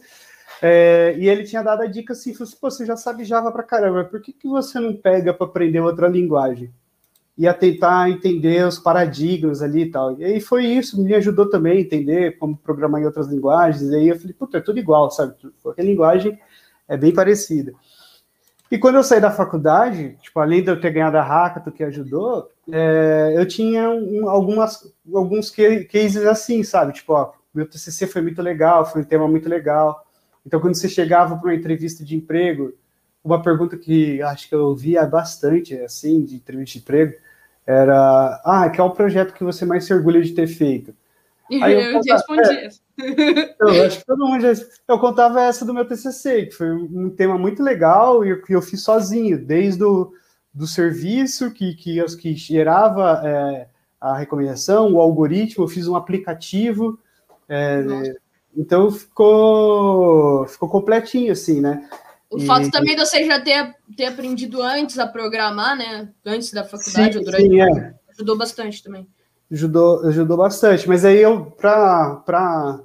é, e ele tinha dado a dica assim, assim, você já sabe Java pra caramba, por que, que você não pega para aprender outra linguagem? Ia tentar entender os paradigmas ali e tal. E aí foi isso, me ajudou também a entender como programar em outras linguagens. E aí eu falei, puta, é tudo igual, sabe? Qualquer linguagem é bem parecida. E quando eu saí da faculdade, tipo, além de eu ter ganhado a Hackathon que ajudou, é, eu tinha um, algumas, alguns cases assim, sabe? Tipo, ó, meu TCC foi muito legal, foi um tema muito legal. Então, quando você chegava para uma entrevista de emprego, uma pergunta que acho que eu ouvia bastante, assim, de entrevista de emprego, era: Ah, qual é o projeto que você mais se orgulha de ter feito? Aí eu, eu respondi é, eu acho que todo mundo já. Eu contava essa do meu TCC, que foi um tema muito legal e que eu fiz sozinho, desde o do serviço que, que, que gerava é, a recomendação, o algoritmo, eu fiz um aplicativo. É, então ficou, ficou completinho, assim, né? O e... fato também de você já ter, ter aprendido antes a programar, né? Antes da faculdade, sim, durante sim, é. ajudou bastante também. Ajudou, ajudou bastante. Mas aí eu, para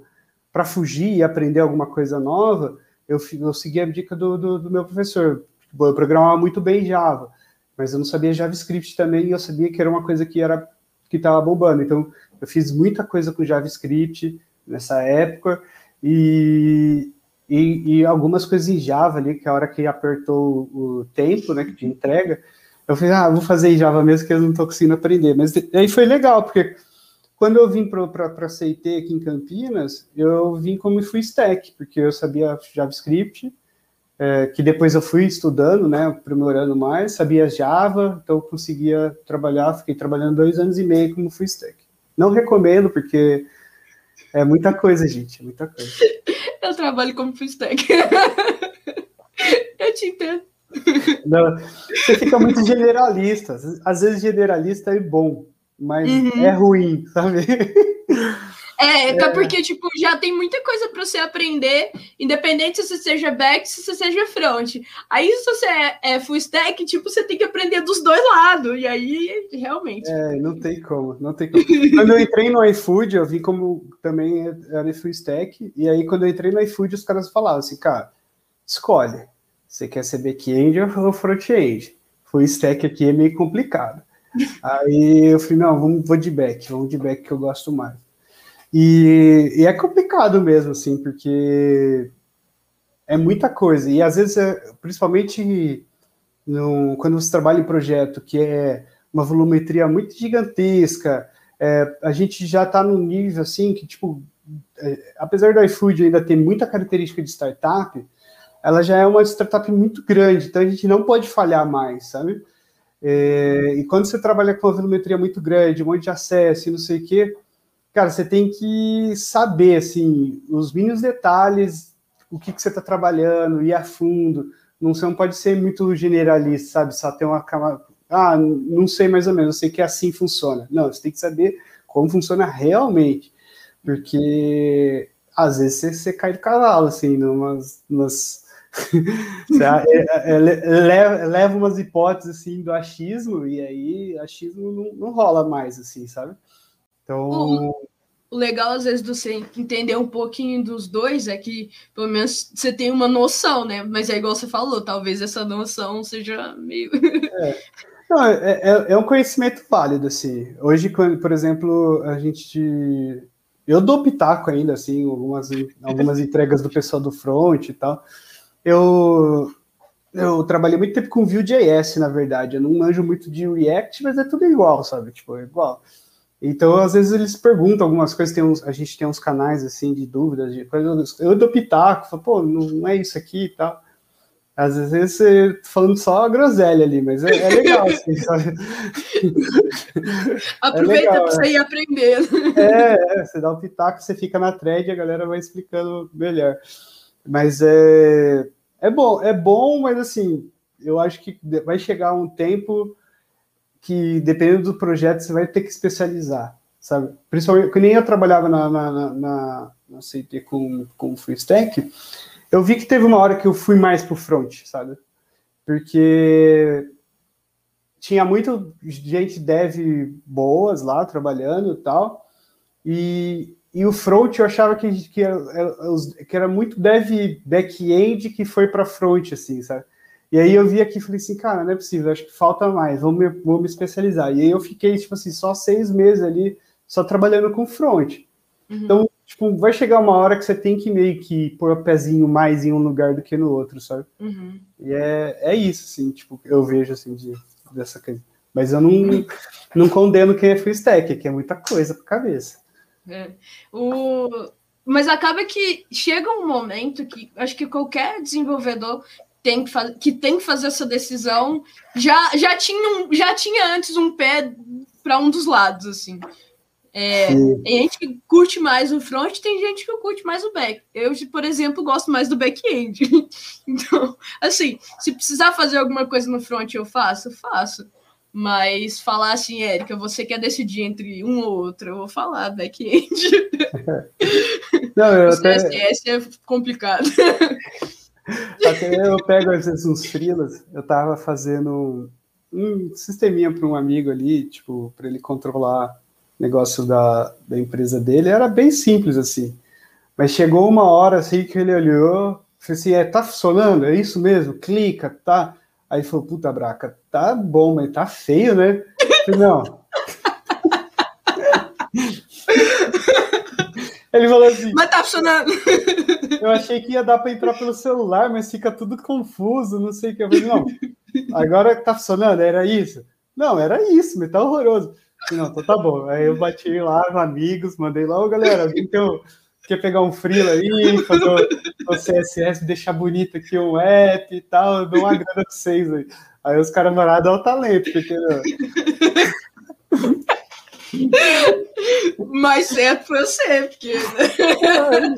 fugir e aprender alguma coisa nova, eu, eu segui a dica do, do, do meu professor. Eu programava muito bem Java, mas eu não sabia JavaScript também, e eu sabia que era uma coisa que era que estava bombando. Então, eu fiz muita coisa com JavaScript, nessa época, e, e, e, algumas coisas em Java ali, que a hora que apertou o tempo, né, de entrega, eu falei, ah, vou fazer em Java mesmo, que eu não estou conseguindo aprender. Mas aí foi legal, porque quando eu vim para a CIT aqui em Campinas, eu vim como full stack, porque eu sabia JavaScript, é, que depois eu fui estudando, né, aprimorando mais, sabia Java, então eu conseguia trabalhar, fiquei trabalhando dois anos e meio como full stack. Não recomendo, porque é muita coisa, gente, é muita coisa. (laughs) Eu trabalho como full stack. Eu te entendo. Não, você fica muito generalista. Às vezes generalista é bom, mas uhum. é ruim, sabe? É, até é. porque, tipo, já tem muita coisa para você aprender, independente se você seja back, se você seja front. Aí, se você é, é, full stack, tipo, você tem que aprender dos dois lados. E aí, realmente. É, não tem como, não tem como. (laughs) quando eu entrei no iFood, eu vi como também era full stack. E aí, quando eu entrei no iFood, os caras falavam assim, cara, escolhe. Você quer ser back-end ou front-end? Full stack aqui é meio complicado. (laughs) Aí eu falei, não, vamos, vou de back, vamos de back que eu gosto mais. E, e, é complicado mesmo, assim, porque é muita coisa. E às vezes, é, principalmente no, quando você trabalha em projeto que é uma volumetria muito gigantesca, é, a gente já está num nível assim que, tipo, é, apesar do iFood ainda ter muita característica de startup, ela já é uma startup muito grande, então a gente não pode falhar mais, sabe? É, e quando você trabalha com uma volumetria muito grande, um monte de acesso e não sei o quê, cara, você tem que saber, assim, os mínimos detalhes, o que, que você está trabalhando, ir a fundo. Não, você não pode ser muito generalista, sabe? Só ter uma camada. Ah, não sei mais ou menos, eu sei que assim funciona. Não, você tem que saber como funciona realmente. Porque às vezes você, você cai do cavalo, assim, numas. numas... (laughs) é, é, leva, leva umas hipóteses assim do achismo e aí achismo não, não rola mais assim, sabe? Então. O, o legal, às vezes, de você entender um pouquinho dos dois é que, pelo menos, você tem uma noção, né? Mas é igual você falou, talvez essa noção seja meio. é. Não, é, é, é, um conhecimento válido, assim. Hoje, por exemplo, a gente. Eu dou pitaco ainda, assim, algumas, algumas entregas do pessoal do front e tal. Eu, eu trabalhei muito tempo com Vue.js, na verdade. Eu não manjo muito de React, mas é tudo igual, sabe? Tipo, é igual. Então, às vezes eles perguntam algumas coisas, tem uns, a gente tem uns canais assim de dúvidas, de coisas, eu dou pitaco, falo, pô, não é isso aqui e tal. Às vezes você falando só a groselha ali, mas é, é legal, assim, (laughs) sabe? Aproveita é para você é. ir aprendendo. É, é, você dá o um pitaco, você fica na thread e a galera vai explicando melhor. Mas é, é bom, é bom, mas assim, eu acho que vai chegar um tempo que, dependendo do projeto, você vai ter que especializar, sabe? Principalmente, que nem eu trabalhava na, na, na, na, na CT com, com full stack, eu vi que teve uma hora que eu fui mais pro front, sabe? Porque tinha muita gente dev boas lá trabalhando e tal, e, e o front eu achava que, que, era, que era muito dev back-end que foi para front, assim, sabe? E aí eu vi aqui e falei assim, cara, não é possível, acho que falta mais, vou me, vou me especializar. E aí eu fiquei, tipo assim, só seis meses ali, só trabalhando com front. Uhum. Então, tipo, vai chegar uma hora que você tem que meio que pôr o pezinho mais em um lugar do que no outro, sabe? Uhum. E é, é isso, assim, tipo, eu vejo, assim, de, dessa coisa. Mas eu não, não condeno quem é full stack, que é muita coisa pra cabeça. É. O... Mas acaba que chega um momento que acho que qualquer desenvolvedor tem que, que tem que fazer essa decisão já, já, tinha, um, já tinha antes um pé para um dos lados, assim. É, tem gente que curte mais o front, tem gente que curte mais o back. Eu, por exemplo, gosto mais do back-end. (laughs) então, assim, se precisar fazer alguma coisa no front, eu faço, faço. Mas falar assim, Érica, você quer decidir entre um ou outro, eu vou falar back-end. (laughs) Não, eu até... É complicado. (laughs) Até eu pego às vezes uns frilas, eu tava fazendo um sisteminha para um amigo ali, tipo, para ele controlar negócio da, da empresa dele, era bem simples assim. Mas chegou uma hora assim que ele olhou, falou assim, é, tá funcionando? É isso mesmo? Clica, tá? Aí falou, puta braca, tá bom, mas tá feio, né? Falei, não. (laughs) ele falou assim. Mas tá funcionando. Eu achei que ia dar para entrar pelo celular, mas fica tudo confuso, não sei o que. Eu falei, não, agora tá funcionando, era isso? Não, era isso, mas tá horroroso. Não, então tá bom. Aí eu bati lá com amigos, mandei lá, ô galera, então, quer pegar um freela aí, fazer o, o, CSS, deixar bonito aqui um app e tal, eu dou uma grana pra vocês aí. Aí os caras mandaram dar o talento, entendeu? Mais certo foi você, porque. Né?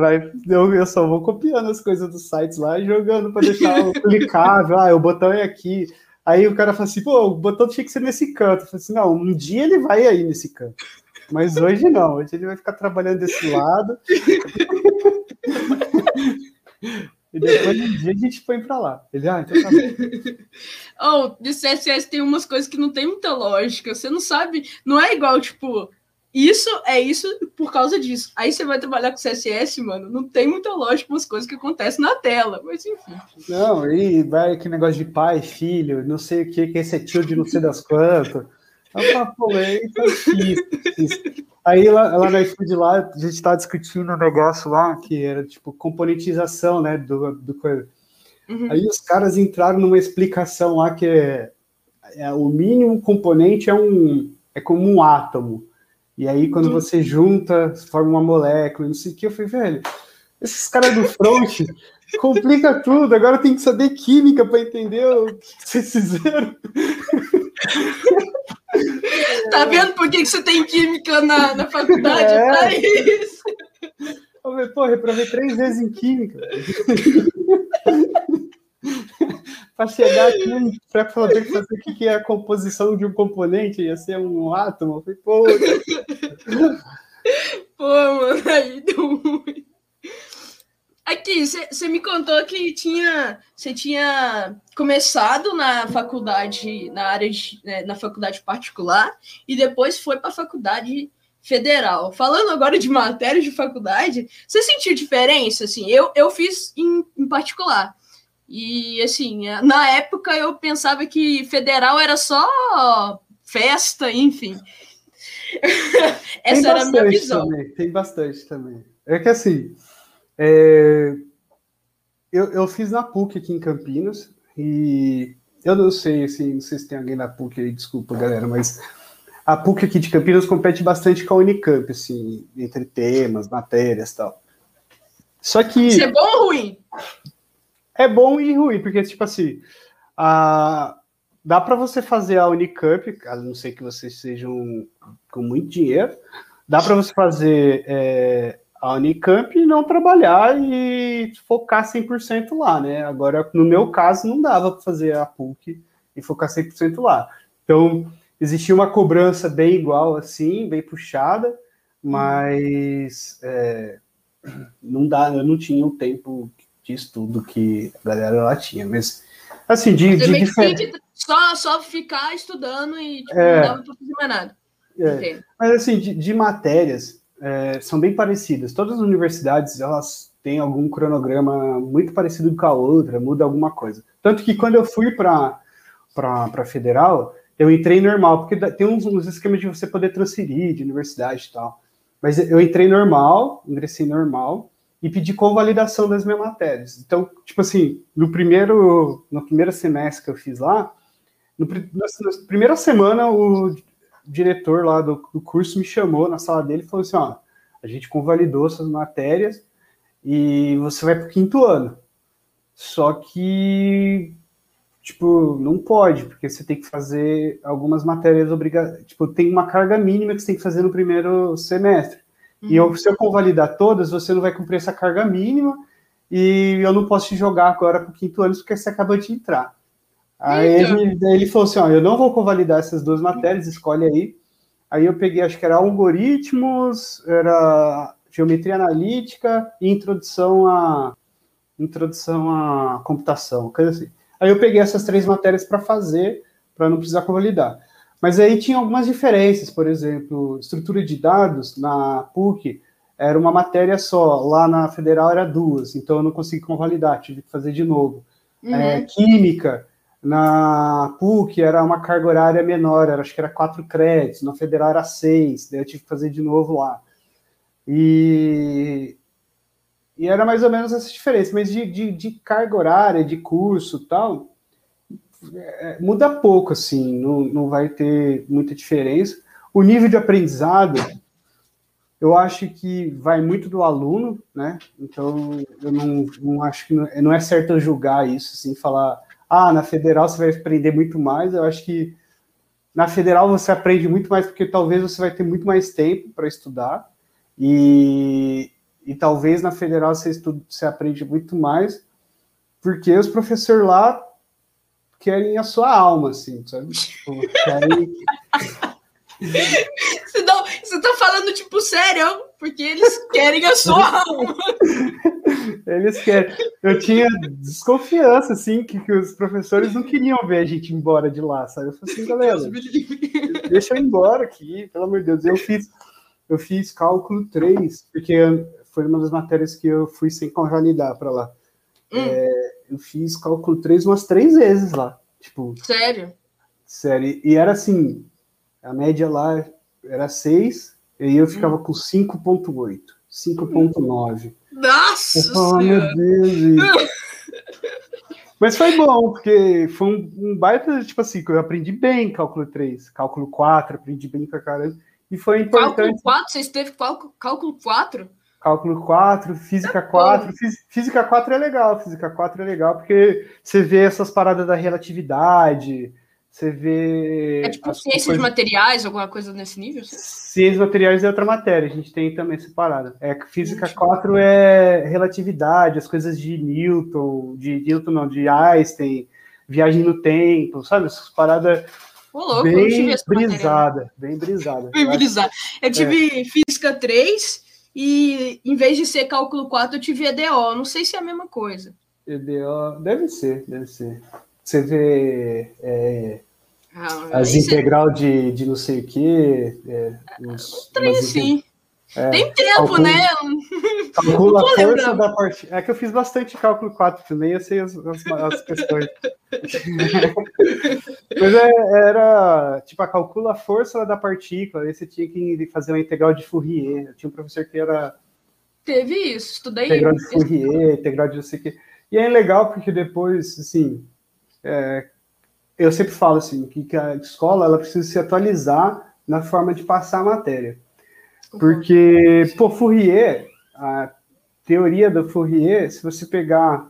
Vai, eu, eu só vou copiando as coisas dos sites lá e jogando para deixar clicável. Ah, o botão é aqui. Aí o cara fala assim, pô, o botão tinha que ser nesse canto. Eu falei assim, não, um dia ele vai aí nesse canto. Mas hoje não, hoje ele vai ficar trabalhando desse lado. e depois um dia a gente põe para lá. Ele, ah, então tá bom. Oh, de CSS tem umas coisas que não tem muita lógica. Você não sabe, não é igual, tipo, isso é isso por causa disso. Aí você vai trabalhar com CSS, mano, não tem muita lógica umas coisas que acontecem na tela, mas enfim. Não, e vai que negócio de pai, filho, não sei o que, que esse é tio de não sei das quantas. Aí lá, lá na iFood lá, a gente tá discutindo um negócio lá que era tipo componentização, né, do, do coisa. Uhum. Aí os caras entraram numa explicação lá que é, é o mínimo componente é um é como um átomo. E aí, quando você junta, forma uma molécula, não sei o que, eu falei, velho, esses caras do front (laughs) complica tudo, agora tem que saber química para entender o que vocês fizeram. Tá vendo por que, que você tem química na, na faculdade? É. Pra isso. Eu falei, pô, reprovei três vezes em química. (laughs) (laughs) para chegar aqui para poder fazer o que é a composição de um componente, ia ser um átomo. Falei, pô. (laughs) pô, mano, aí deu ruim. Aqui, você me contou que tinha, você tinha começado na faculdade, na área de, né, na faculdade particular e depois foi para a faculdade federal. Falando agora de matérias de faculdade, você sentiu diferença? Assim, eu, eu fiz em, em particular. E assim, na época eu pensava que federal era só festa, enfim. (laughs) Essa era a minha visão. Também, tem bastante também. É que assim, é... eu, eu fiz na PUC aqui em Campinas e eu não sei, assim, não sei se tem alguém na PUC aí, desculpa, galera, mas a PUC aqui de Campinas compete bastante com a Unicamp, assim, entre temas, matérias e tal. Só que. Isso é bom ou ruim? É bom e ruim, porque, tipo assim, a, dá para você fazer a Unicamp, a não ser que vocês sejam com muito dinheiro, dá para você fazer é, a Unicamp e não trabalhar e focar 100% lá, né? Agora, no meu caso, não dava para fazer a PUC e focar 100% lá. Então, existia uma cobrança bem igual, assim, bem puxada, mas é, não dá, eu não tinha o tempo de estudo que a galera lá tinha, mas assim, de, de diferente. Só, só ficar estudando e tipo, é, não dava para fazer mais nada. É. Mas assim, de, de matérias é, são bem parecidas. Todas as universidades elas têm algum cronograma muito parecido com a outra, muda alguma coisa. Tanto que quando eu fui para para federal, eu entrei normal, porque tem uns, uns esquemas de você poder transferir de universidade e tal. Mas eu entrei normal, ingressei normal e pedi convalidação das minhas matérias. Então, tipo assim, no primeiro no primeiro semestre que eu fiz lá, no, na, na primeira semana o diretor lá do, do, curso me chamou na sala dele e falou assim: ó, a gente convalidou suas matérias e você vai para o quinto ano. Só que, tipo, não pode, porque você tem que fazer algumas matérias obrigatórias. Tipo, tem uma carga mínima que você tem que fazer no primeiro semestre. Uhum. E eu, uhum. se eu convalidar todas, você não vai cumprir essa carga mínima e eu não posso te jogar agora para o quinto ano porque você acabou de entrar. Aí ele, ele falou assim: ó, eu não vou convalidar essas duas matérias, escolhe aí. Aí eu peguei, acho que era algoritmos, era geometria analítica e introdução a introdução à computação, coisa assim. Aí eu peguei essas três matérias para fazer, para não precisar convalidar. Mas aí tinha algumas diferenças, por exemplo, estrutura de dados na PUC era uma matéria só, lá na Federal era duas, então eu não consegui convalidar, tive que fazer de novo. Uhum. É, química na PUC era uma carga horária menor, era, acho que era quatro créditos, na Federal era seis, daí eu tive que fazer de novo lá. E, e era mais ou menos essa diferença, mas de, de, de carga horária, de curso tal, é, muda pouco, assim, não, não vai ter muita diferença. O nível de aprendizado, eu acho que vai muito do aluno, né? Então, eu não, não acho que não, não é certo eu julgar isso, assim, falar ah, na federal você vai aprender muito mais. Eu acho que na federal você aprende muito mais porque talvez você vai ter muito mais tempo para estudar e, e talvez na federal você, estuda, você aprende muito mais porque os professores lá querem a sua alma, assim, sabe? Tipo, querem... (laughs) Você, não, você tá falando, tipo, sério, porque eles querem a sua (laughs) alma. Eles querem. Eu tinha desconfiança, assim, que, que, os professores não queriam ver a gente embora de lá, sabe? Eu falei assim, galera, (laughs) deixa eu ir embora aqui, pelo amor de Deus. Eu fiz, eu fiz cálculo 3, porque foi uma das matérias que eu fui sem convalidar para lá. Hum. É, eu fiz cálculo 3 umas três vezes lá. Tipo, sério? Sério. E era assim, a média lá era 6, e eu ficava hum. com 5.8, 5.9. Nossa! Oh, meu Deus! (laughs) Mas foi bom, porque foi um, um, baita, tipo assim, que eu aprendi bem cálculo 3, cálculo 4, aprendi bem pra caramba. E foi importante. Cálculo 4? Vocês teve cálculo, cálculo 4? Cálculo 4, física é 4. Física 4 é legal, física 4 é legal, porque você vê essas paradas da relatividade, você vê. É tipo ciências coisas... materiais, alguma coisa nesse nível? Ciências materiais é outra matéria, a gente tem também separada. É, física 4 é relatividade, as coisas de Newton, de Newton não, de Einstein, viagem no tempo, sabe? Essas paradas. Ô, louco, bem brisada, bem brisada. Bem brisada. Eu tive é. física 3 e em vez de ser cálculo 4, eu tive EDO. Não sei se é a mesma coisa. EDO, deve ser, deve ser. Você vê é, ah, as integral de, de não sei o que. É, uns, Tem sim. É, Tem tempo, calcula, né? (laughs) Calcula a força da partícula. É que eu fiz bastante cálculo 4 também, eu sei as, as, as questões. (laughs) Mas é, era, tipo, a calcula a força da partícula, aí você tinha que fazer uma integral de Fourier. Eu tinha um professor que era. Teve isso, estudei Integral de Fourier, integral de não sei o que. E é legal porque depois, assim, é, eu sempre falo assim que a escola ela precisa se atualizar na forma de passar a matéria. Porque, pô, Fourier, a teoria do Fourier, se você pegar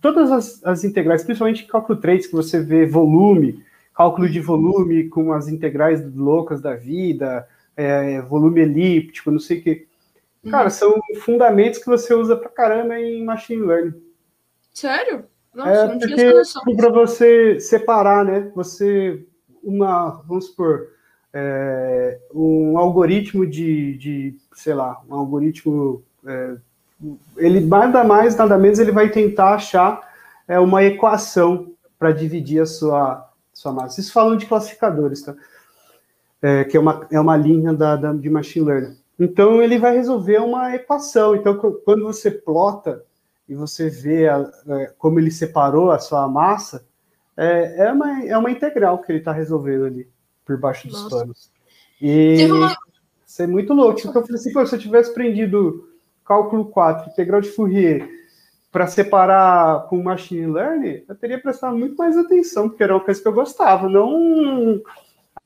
todas as, as integrais, principalmente cálculo 3, que você vê volume, cálculo de volume com as integrais loucas da vida, é, volume elíptico, não sei o que. Cara, uhum. são fundamentos que você usa pra caramba em machine learning. Sério? Nossa, é, não porque para você separar, né? Você, uma, vamos supor, é, um algoritmo de, de, sei lá, um algoritmo, é, ele nada mais, nada menos, ele vai tentar achar é, uma equação para dividir a sua, sua massa. Isso falando de classificadores, tá? É, que é uma, é uma linha da, da, de machine learning. Então, ele vai resolver uma equação. Então, quando você plota e você vê a, é, como ele separou a sua massa, é, é, uma, é uma integral que ele está resolvendo ali por baixo dos Nossa. panos. E uma... isso é muito louco. Porque eu falei assim, pô, se eu tivesse aprendido cálculo 4, integral de Fourier, para separar com machine learning, eu teria prestado muito mais atenção, porque era uma coisa que eu gostava, não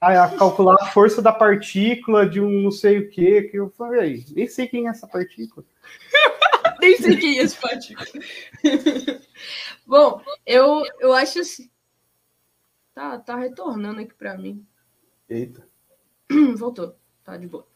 a, calcular a força da partícula de um não sei o que, que eu falei, nem sei quem é essa partícula. (laughs) nem sei quem é essa partícula. (laughs) Bom, eu, eu acho assim. Tá, tá retornando aqui para mim. Eita. (clears throat) Voltou, tá de boa.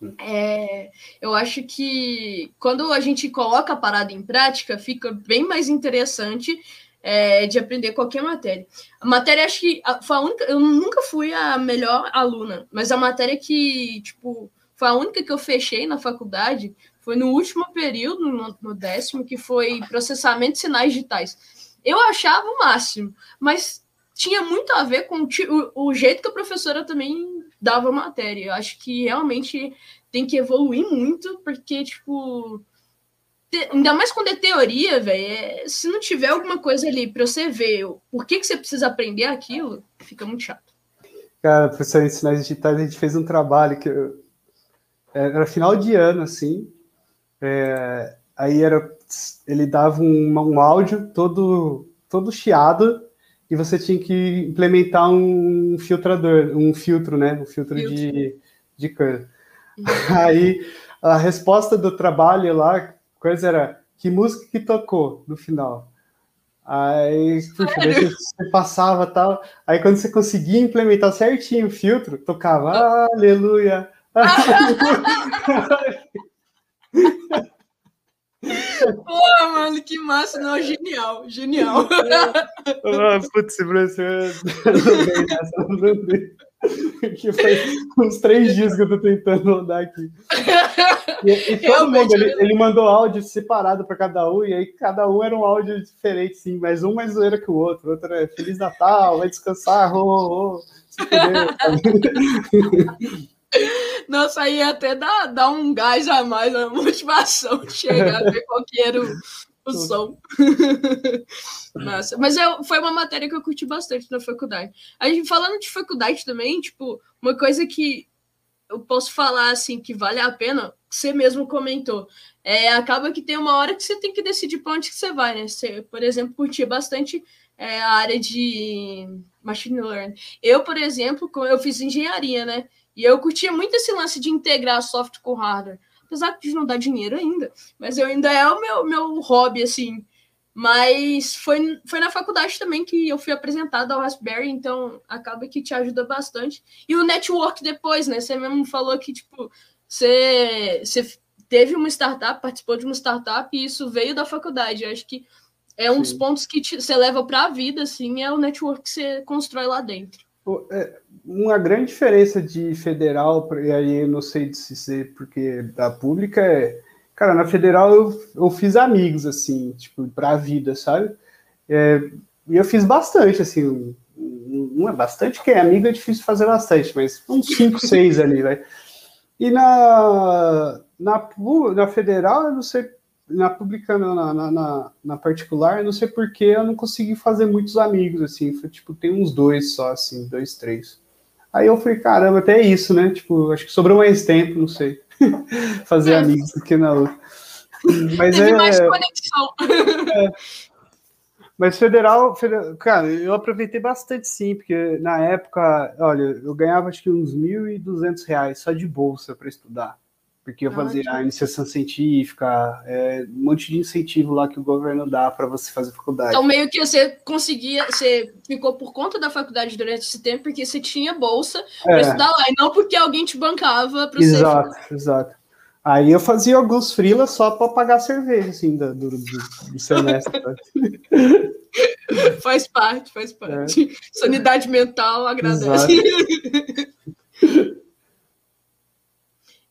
Hum. É, eu acho que quando a gente coloca a parada em prática, fica bem mais interessante é, de aprender qualquer matéria. A matéria, acho que foi a única. Eu nunca fui a melhor aluna, mas a matéria que, tipo, foi a única que eu fechei na faculdade foi no último período, no, no décimo, que foi processamento de sinais digitais. Eu achava o máximo, mas tinha muito a ver com o, o jeito que a professora também dava matéria. Eu acho que realmente tem que evoluir muito, porque, tipo, ainda mais quando é teoria, velho, é, se não tiver alguma coisa ali para você ver por que, que você precisa aprender aquilo, fica muito chato. Cara, professor em sinais digitais, a gente fez um trabalho que eu, é, era final de ano, assim, é, aí era, ele dava um, um áudio todo, todo chiado, e você tinha que implementar um filtrador, um filtro, né? Um filtro, filtro. de, de curl. Uhum. (laughs) Aí a resposta do trabalho lá, coisa era que música que tocou no final. Aí, puxa, você passava tal. Aí quando você conseguia implementar certinho o filtro, tocava Aleluia. (laughs) (laughs) Pô, mano, que massa, não, genial, genial. Ah, putz, professor, Que faz uns três dias que eu tô tentando rodar aqui. E, e todo mundo, ele, ele, mandou áudio separado para cada um, e aí cada um era um áudio diferente, sim, mas um mais zoeira que o outro. O outro era Feliz Natal, vai descansar, oh, oh, oh. Nossa, aí até dá, dá um gás a mais, uma motivação de chegar a ver qual que era o, o som. (laughs) Nossa, mas eu, foi uma matéria que eu curti bastante na faculdade. A gente falando de faculdade também, tipo, uma coisa que eu posso falar assim que vale a pena, você mesmo comentou. É, acaba que tem uma hora que você tem que decidir para onde que você vai, né? Você, por exemplo, curtia bastante é, a área de machine learning. Eu, por exemplo, eu fiz engenharia, né? E eu curtia muito esse lance de integrar software com hardware. Apesar de não dar dinheiro ainda. Mas eu ainda é o meu, meu hobby, assim. Mas foi, foi na faculdade também que eu fui apresentado ao Raspberry, então acaba que te ajuda bastante. E o network depois, né? Você mesmo falou que, tipo, você, você teve uma startup, participou de uma startup e isso veio da faculdade. Eu acho que é um Sim. dos pontos que te, você leva para a vida, assim, é o network que você constrói lá dentro. É, uma grande diferença de federal, e aí eu não sei se ser porque da pública é. Cara, na federal eu, eu fiz amigos, assim, tipo, pra vida, sabe? É, e eu fiz bastante, assim, não é bastante, que é amigo é difícil fazer bastante, mas uns 5, 6 ali, vai. E na, na, na federal, eu não sei na pública, na, na, na, na, particular, não sei porquê, eu não consegui fazer muitos amigos, assim, foi, tipo, tem uns dois só, assim, dois, três. Aí eu falei, caramba, até isso, né, tipo, acho que sobrou mais tempo, não sei, (laughs) fazer é. amigos do que na outra. Mas é, mais conexão. (laughs) É, Mas federal, federal, cara, eu aproveitei bastante sim, porque na época, olha, eu ganhava acho que uns R$ 1.200 só de bolsa para estudar. Porque eu fazia a iniciação científica, é, um monte de incentivo lá que o governo dá para você fazer faculdade. Então, meio que você conseguia, você ficou por conta da faculdade durante esse tempo, porque você tinha bolsa para é. estudar lá, e não porque alguém te bancava para você. Exato, exato. Aí eu fazia alguns freelas só para pagar cerveja, assim, do, do, do semestre. (laughs) faz parte, faz parte. É. Sanidade mental agradece. (laughs)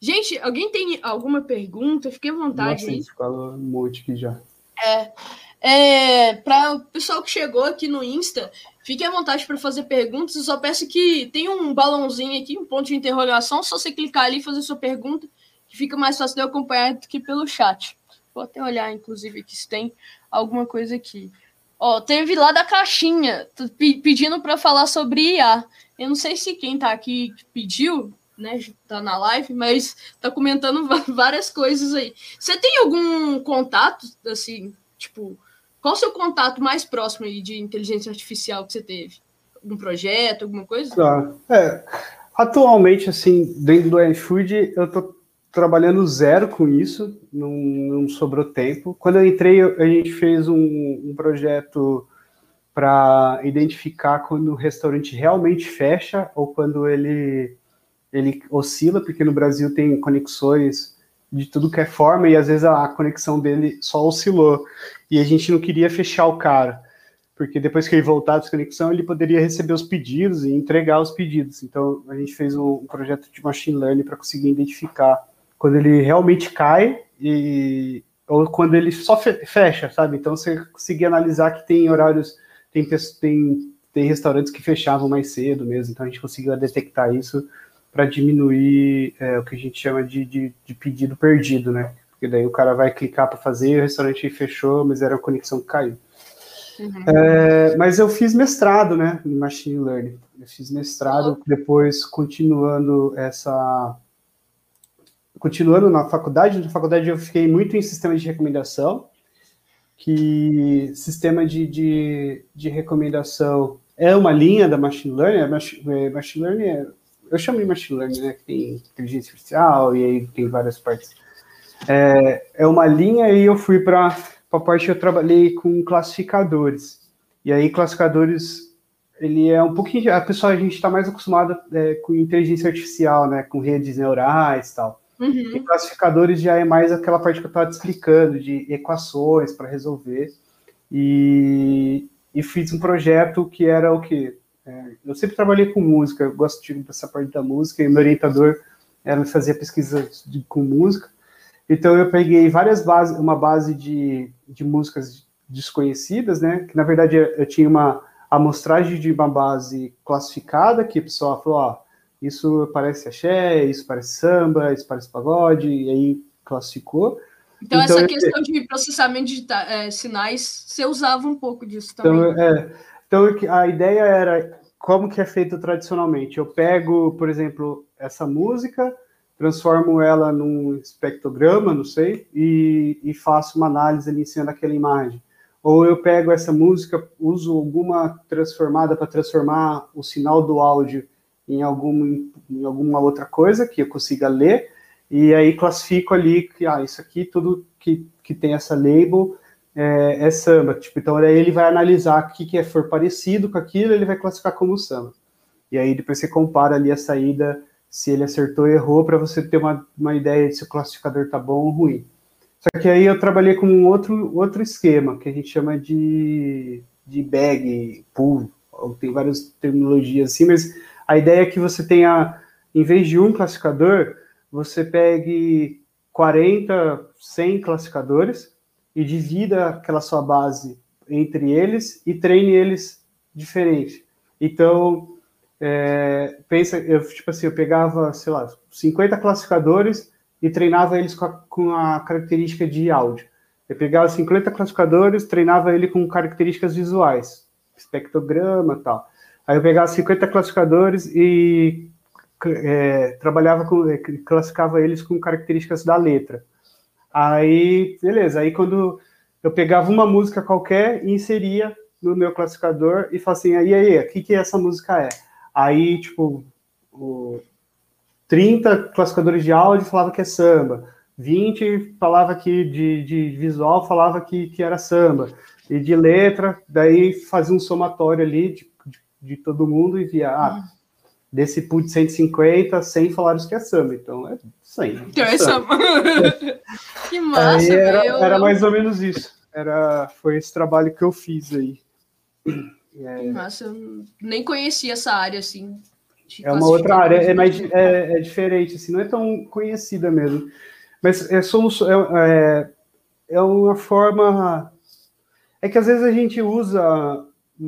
Gente, alguém tem alguma pergunta? Fique à vontade. Nossa, aí. um monte aqui já. É, é, para o pessoal que chegou aqui no Insta, fique à vontade para fazer perguntas. Eu só peço que tem um balãozinho aqui, um ponto de interrogação. Só você clicar ali e fazer sua pergunta que fica mais fácil de eu acompanhar do que pelo chat. Vou até olhar, inclusive, aqui se tem alguma coisa aqui. Ó, teve lá da caixinha pedindo para falar sobre IA. Eu não sei se quem tá aqui pediu, né, tá na live, mas tá comentando várias coisas aí. Você tem algum contato, assim, tipo, qual o seu contato mais próximo aí de inteligência artificial que você teve? Algum projeto, alguma coisa? Tá. É, atualmente, assim, dentro do iFood, eu tô trabalhando zero com isso, não, não sobrou tempo. Quando eu entrei, a gente fez um, um projeto para identificar quando o restaurante realmente fecha ou quando ele, ele oscila, porque no Brasil tem conexões de tudo que é forma e às vezes a conexão dele só oscilou. E a gente não queria fechar o cara, porque depois que ele voltar da conexão, ele poderia receber os pedidos e entregar os pedidos. Então a gente fez um, projeto de machine learning para conseguir identificar quando ele realmente cai e ou quando ele só fecha, sabe? Então você conseguir analisar que tem horários, tem, tem, tem restaurantes que fechavam mais cedo mesmo, então a gente conseguiu detectar isso para diminuir é, o que a gente chama de, de, de, pedido perdido, né? Porque daí o cara vai clicar para fazer, o restaurante fechou, mas era a conexão que caiu. Uhum. É, mas eu fiz mestrado, né, em Machine Learning. Eu fiz mestrado, depois continuando essa continuando na faculdade, na faculdade eu fiquei muito em sistema de recomendação, que sistema de, de, de recomendação é uma linha da machine learning, é machine, é, machine learning é, eu chamo de machine learning, né, que tem inteligência artificial e aí tem várias partes. É, é uma linha e eu fui para a parte que eu trabalhei com classificadores. E aí classificadores ele é um pouquinho a pessoa a gente está mais acostumado é, com inteligência artificial, né, com redes neurais e tal. Uhum. E classificadores já é mais aquela parte que eu estava te explicando, de equações para resolver. E, e fiz um projeto que era o quê? É, eu sempre trabalhei com música, eu gosto de, dessa parte da música, e meu orientador era fazer pesquisa de, com música. Então eu peguei várias bases, uma base de, de músicas desconhecidas, né? Que na verdade eu, eu tinha uma amostragem de uma base classificada, que o pessoal falou, ó, isso parece axé, isso parece samba, isso parece pagode, e aí classificou. Então, então essa questão de processamento de é, sinais, você usava um pouco disso também. Então, é, então, a ideia era como que é feito tradicionalmente. Eu pego, por exemplo, essa música, transformo ela num espectrograma, não sei, e, e faço uma análise ali cima daquela imagem. Ou eu pego essa música, uso alguma transformada para transformar o sinal do áudio em, algum, em alguma outra coisa que eu consiga ler, e aí classifico ali que ah, isso aqui, tudo que, que tem essa label é, é samba. Tipo, então ele vai analisar o que, que é, for parecido com aquilo, ele vai classificar como samba. E aí depois você compara ali a saída, se ele acertou ou errou, para você ter uma, uma ideia de se o classificador tá bom ou ruim. Só que aí eu trabalhei com um outro, outro esquema, que a gente chama de, de bag, pool, tem várias terminologias assim, mas a ideia é que você tenha, em vez de um classificador, você pegue 40, 100 classificadores e divida aquela sua base entre eles e treine eles diferente. Então, é, pensa, eu, tipo assim, eu pegava, sei lá, 50 classificadores e treinava eles com a, com a característica de áudio. Eu pegava 50 classificadores, treinava ele com características visuais, espectrograma tal. Aí eu pegava 50 classificadores e é, trabalhava com, é, classificava eles com características da letra. Aí, beleza, aí quando eu pegava uma música qualquer e inseria no meu classificador e falava assim, aí, aí, o que, que essa música é? Aí, tipo, o 30 classificadores de áudio falava que é samba, 20 falava que de, de visual falava que, que era samba, e de letra, daí fazia um somatório ali de, de, de todo mundo e via, ah, desse pool de 150, 100 falaram que é samba, então é 100. Então é (laughs) que massa, aí era, eu, era mais ou menos isso. Era, foi esse trabalho que eu fiz aí. É... Massa, eu nem conhecia essa área assim. É uma outra área, é, mais, é, é, diferente, assim, não é tão conhecida mesmo. Mas é, solução, é, é, é uma forma. É que às vezes a gente usa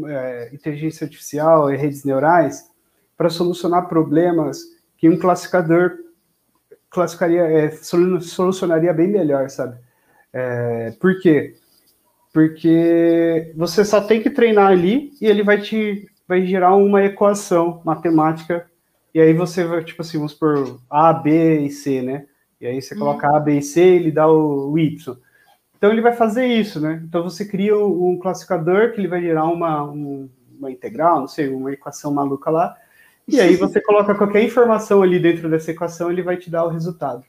é, inteligência artificial e redes neurais para solucionar problemas que um classificador classificaria, é, solucionaria bem melhor, sabe? É, por quê? Porque você só tem que treinar ali e ele vai te vai gerar uma equação matemática e aí você vai, tipo assim, vamos por A, B e C, né? E aí você uhum. coloca A, B e C, ele dá o, o, Y. Então ele vai fazer isso, né? Então você cria um classificador que ele vai gerar uma, um, uma integral, não sei, uma equação maluca lá, e aí você coloca qualquer informação ali dentro dessa equação, ele vai te dar o resultado.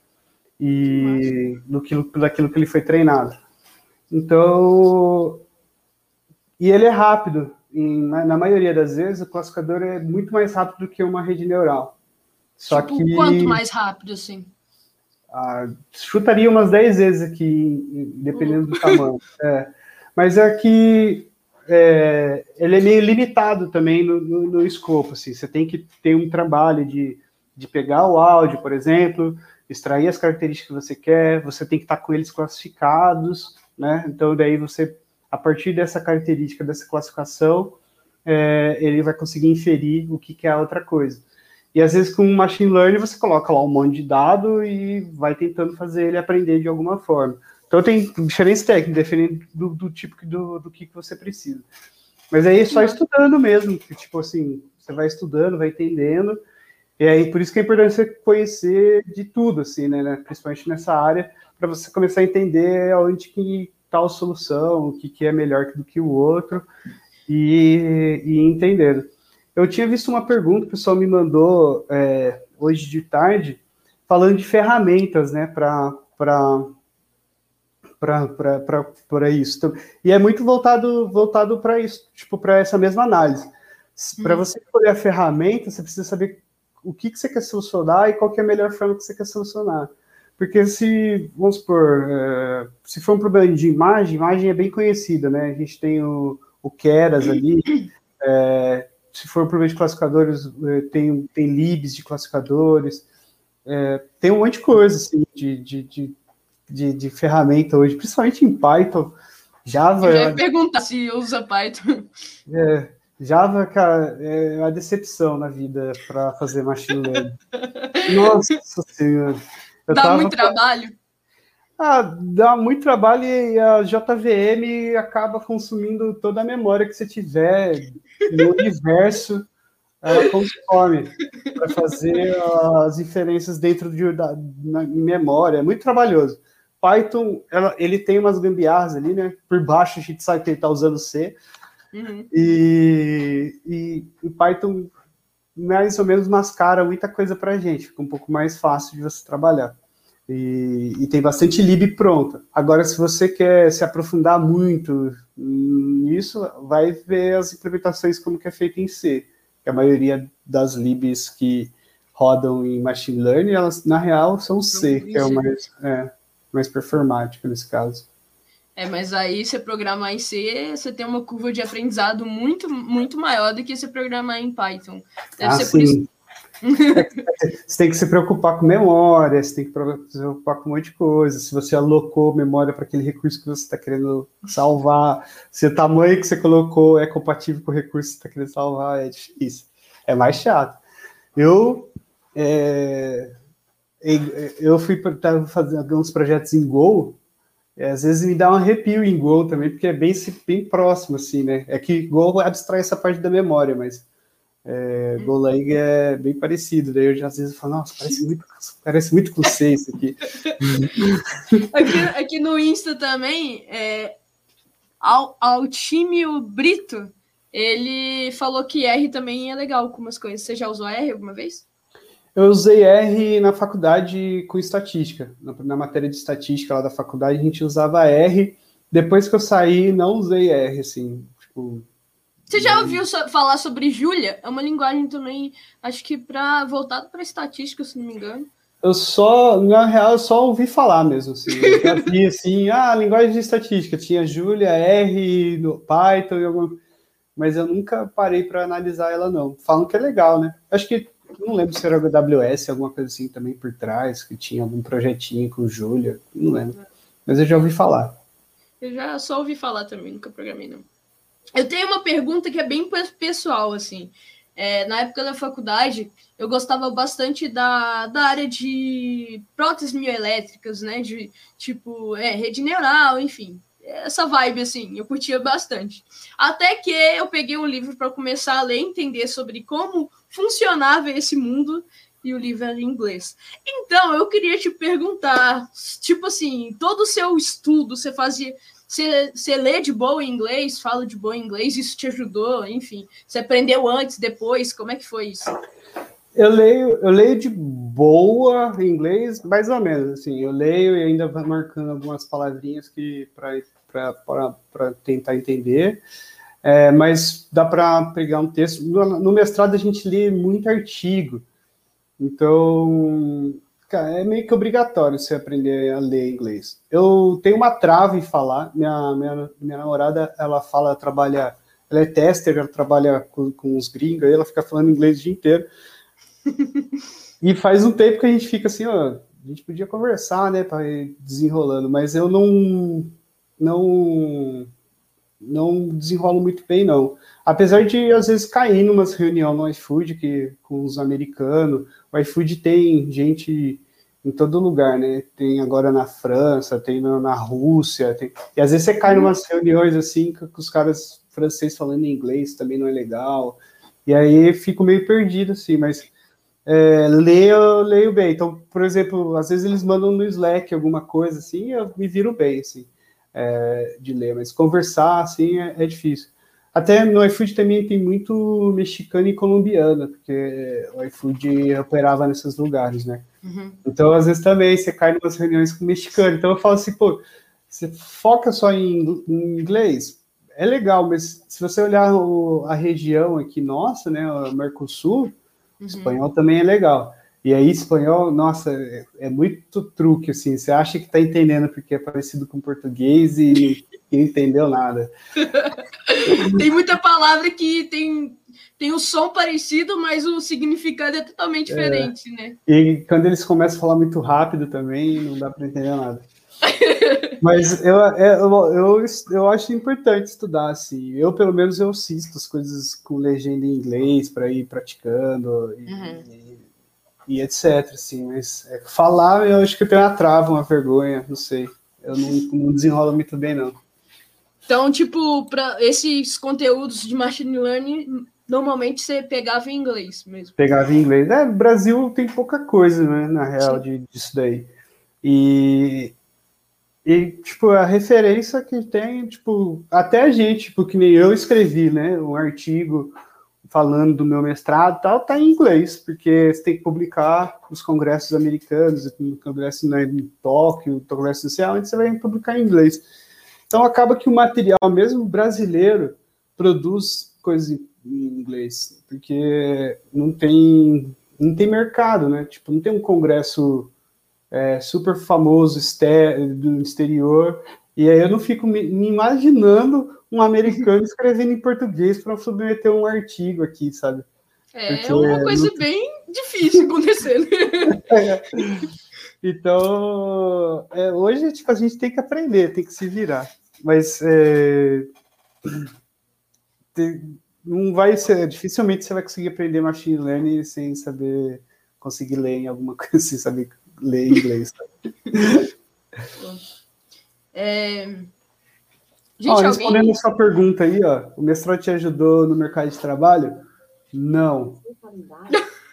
E do que, daquilo que ele foi treinado. Então, e ele é rápido. Em, na maioria das vezes, o classificador é muito mais rápido do que uma rede neural. Só tipo, que quanto mais rápido, assim? Ah, chutaria umas 10 vezes aqui, dependendo do tamanho. É. Mas é que é, ele é meio limitado também no, no, no, escopo. Assim. Você tem que ter um trabalho de, de pegar o áudio, por exemplo, extrair as características que você quer, você tem que estar com eles classificados, né? Então, daí você, a partir dessa característica, dessa classificação, é, ele vai conseguir inferir o que, que é a outra coisa. E às vezes com o machine learning você coloca lá um monte de dado e vai tentando fazer ele aprender de alguma forma. Então tem diferentes técnicas, dependendo do, do tipo do, do que, que você precisa. Mas aí é só estudando mesmo, que, tipo assim, você vai estudando, vai entendendo, e aí por isso que é importante você conhecer de tudo, assim, né, né principalmente nessa área, para você começar a entender onde que está a solução, o que, que é melhor do que o outro, e, e entendendo. Eu tinha visto uma pergunta, o pessoal me mandou é, hoje de tarde, falando de ferramentas, né, para para isso. Então, e é muito voltado voltado para isso, tipo, para essa mesma análise. Para uhum. você escolher a ferramenta, você precisa saber o que, que você quer solucionar e qual é a melhor forma que você quer solucionar. Porque se, vamos supor, é, se for um problema de imagem, imagem é bem conhecida, né? A gente tem o, o Keras ali, é, se for um problema de classificadores, é, tem, tem libs de classificadores, é, tem um monte de coisa, assim, de, de, de de, de ferramenta hoje, principalmente em Python. Java. Eu ia perguntar se usa Python. É, Java, cara, é uma decepção na vida para fazer machine learning. Nossa senhora. Eu dá muito trabalho? Ah, dá muito trabalho e a JVM acaba consumindo toda a memória que você tiver no universo. Ela consome para fazer as inferências dentro de, na, em memória. É muito trabalhoso. Python, ela, ele tem umas gambiarras ali, né? Por baixo a gente sabe que ele está usando C. Uhum. E, e, e, Python mais ou menos mascara muita coisa para a gente, fica um pouco mais fácil de você trabalhar. E, e, tem bastante lib pronta. Agora, se você quer se aprofundar muito nisso, vai ver as implementações como que é feito em C. Que a maioria das libs que rodam em machine learning, elas na real são C, que é o mais. É, mais performática nesse caso. É, mas aí você programar em C, você tem uma curva de aprendizado muito, muito maior do que você programar em Python. Deve ah, ser sim. por isso. (laughs) você tem que se preocupar com memória, você tem que se preocupar com um monte de coisa. Se você alocou memória para aquele recurso que você está querendo salvar, se o tamanho que você colocou é compatível com o recurso que você está querendo salvar, é difícil. É mais chato. Eu é, eu fui para fazer alguns projetos em Go, às vezes me dá um arrepio em Go também, porque é bem, bem próximo, assim, né? É que Go abstrai essa parte da memória, mas é, Golang é bem parecido. Daí eu já, às vezes falo, nossa, parece muito, parece muito com C isso aqui. (laughs) aqui. Aqui no Insta também, é, Al Altímio Brito, ele falou que R também é legal com umas coisas. Você já usou R alguma vez? Eu usei R na faculdade com estatística. Na, na, matéria de estatística lá da faculdade, a gente usava R. Depois que eu saí, não usei R, assim. Tipo, Você já ouviu so falar sobre Julia? É uma linguagem também, acho que para voltado para estatística, se não me engano. Eu só, na real, eu só ouvi falar mesmo, assim. Eu (laughs) vi, assim, ah, linguagem de estatística. Tinha Julia, R, no Python e alguma... Mas eu nunca parei para analisar ela, não. Falam que é legal, né? Acho que não lembro se era AWS, alguma coisa assim também por trás, que tinha algum projetinho com Julia, não lembro. Mas eu já ouvi falar. Eu já só ouvi falar também, nunca programei, não. Eu tenho uma pergunta que é bem pessoal, assim. É, na época da faculdade, eu gostava bastante da, da área de próteses mioelétricas, né? De tipo, é, rede neural, enfim. Essa vibe, assim, eu curtia bastante. Até que eu peguei um livro para começar a ler, entender sobre como funcionava esse mundo e o livro era em inglês. Então, eu queria te perguntar, tipo assim, todo o seu estudo, você fazia, você, você lê de boa em inglês, fala de boa em inglês, isso te ajudou, enfim, você aprendeu antes, depois, como é que foi isso? Eu leio, eu leio de boa em inglês, mais ou menos, assim, eu leio e ainda vou marcando algumas palavrinhas que para tentar entender. É, mas dá para pegar um texto. No, no, mestrado a gente lê muito artigo, então cara, é meio que obrigatório você aprender a ler inglês. Eu tenho uma trava em falar. Minha, minha, minha namorada, ela fala, trabalha, ela é tester, ela trabalha com, com os gringos, aí ela fica falando inglês o dia inteiro. (laughs) e faz um tempo que a gente fica assim, ó, a gente podia conversar, né, para ir desenrolando, mas eu não não não desenrolo muito bem, não. Apesar de, às vezes, cair numas reuniões no iFood que, com os americanos. O iFood tem gente em todo lugar, né? Tem agora na França, tem na, na Rússia. Tem... E às vezes você cai numas reuniões assim com os caras franceses falando inglês, também não é legal. E aí fico meio perdido, assim, mas é, leio, leio bem. Então, por exemplo, às vezes eles mandam no Slack alguma coisa assim, eu me viro bem, assim é, de ler, mas conversar assim é, é, difícil. Até no iFood também tem muito mexicano e colombiano, porque o iFood operava nesses lugares, né? Uhum. Então, às vezes também você cai em umas reuniões com mexicano. Então, eu falo assim, pô, você foca só em, em inglês, é legal, mas se você olhar o, a região aqui nossa, né, o Mercosul, uhum. espanhol também é legal. E aí, espanhol, nossa, é, é muito truque, assim. Você acha que está entendendo porque é parecido com português e, (laughs) não entendeu nada. tem muita palavra que tem, tem o som parecido, mas o significado é totalmente é. diferente, é. né? E quando eles começam a falar muito rápido também, não dá para entender nada. (laughs) Mas eu, é, eu, eu, eu acho importante estudar, assim. Eu, pelo menos, eu assisto as coisas com legenda em inglês para ir praticando. E, uhum. E etc. Assim, mas é, falar eu acho que eu tenho uma trava, uma vergonha, não sei. Eu não, não desenrolo muito bem, não. Então, tipo, para esses conteúdos de machine learning, normalmente você pegava em inglês mesmo. Pegava em inglês. É, Brasil tem pouca coisa, né, na real, de, disso daí. E, e, tipo, a referência que tem, tipo, até a gente, tipo, que nem eu escrevi, né, um artigo falando do meu mestrado tal, tá em inglês, porque você tem que publicar nos congressos americanos, no congresso né, em Tóquio, no congresso social, onde você vai publicar em inglês. Então acaba que o material, mesmo brasileiro, produz coisas em inglês, porque não tem não tem mercado, né? Tipo, não tem um congresso é, super famoso do exterior, e aí eu não fico me, me imaginando um americano escrevendo em português para submeter um artigo aqui, sabe? É, Porque é uma coisa bem difícil acontecer, né? é. (laughs) Então, é, hoje tipo, a gente tem que aprender, tem que se virar. Mas é, (clears throat) tem, não vai ser, dificilmente você vai conseguir aprender machine learning sem saber conseguir ler em alguma (laughs) coisa, sem saber ler em inglês. (laughs) É, Gente, ó, respondendo alguém... a sua pergunta aí, ó, o mestrado te ajudou no mercado de trabalho? Não.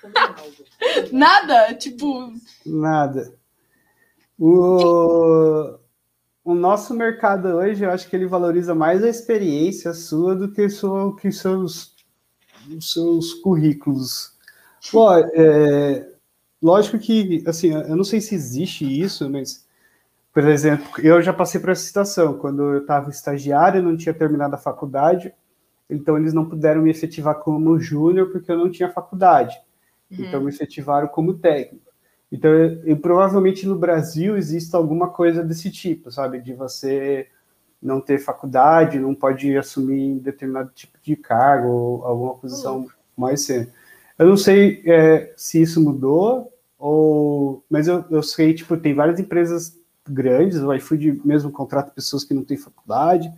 (laughs) Nada? Tipo. Nada. O... o nosso mercado hoje, eu acho que ele valoriza mais a experiência sua do que, sua, que seus, seus currículos. Pô, é, lógico que, assim, eu não sei se existe isso, mas, por exemplo, eu já passei por essa situação. Quando eu estava estagiário, não tinha terminado a faculdade, então eles não puderam me efetivar como júnior porque eu não tinha faculdade. Uhum. Então me efetivaram como técnico. Então, eu, eu, provavelmente no Brasil existe alguma coisa desse tipo, sabe? De você não ter faculdade, não pode assumir determinado tipo de cargo ou alguma posição uhum. mais cedo. Eu não sei é, se isso mudou, ou, mas eu, eu sei, tipo, tem várias empresas grandes, o iFood mesmo contrata pessoas que não têm faculdade,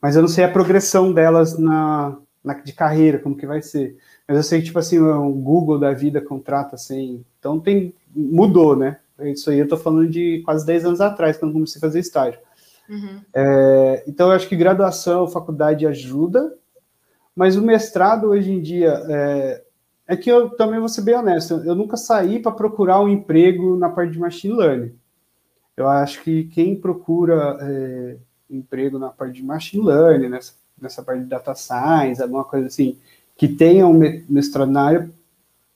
mas eu não sei a progressão delas na, na de carreira, como que vai ser. Mas eu sei que, tipo assim, o Google da vida contrata assim. Então tem. Mudou, né? Isso aí eu tô falando de quase 10 anos atrás, quando comecei a fazer estágio. Uhum. É, então eu acho que graduação, faculdade ajuda, mas o mestrado hoje em dia. É, é que eu também vou ser bem honesto, eu nunca saí para procurar um emprego na parte de machine learning. Eu acho que quem procura é, emprego na parte de machine learning, nessa, nessa parte de data science, alguma coisa assim, que tenha um mestrado na área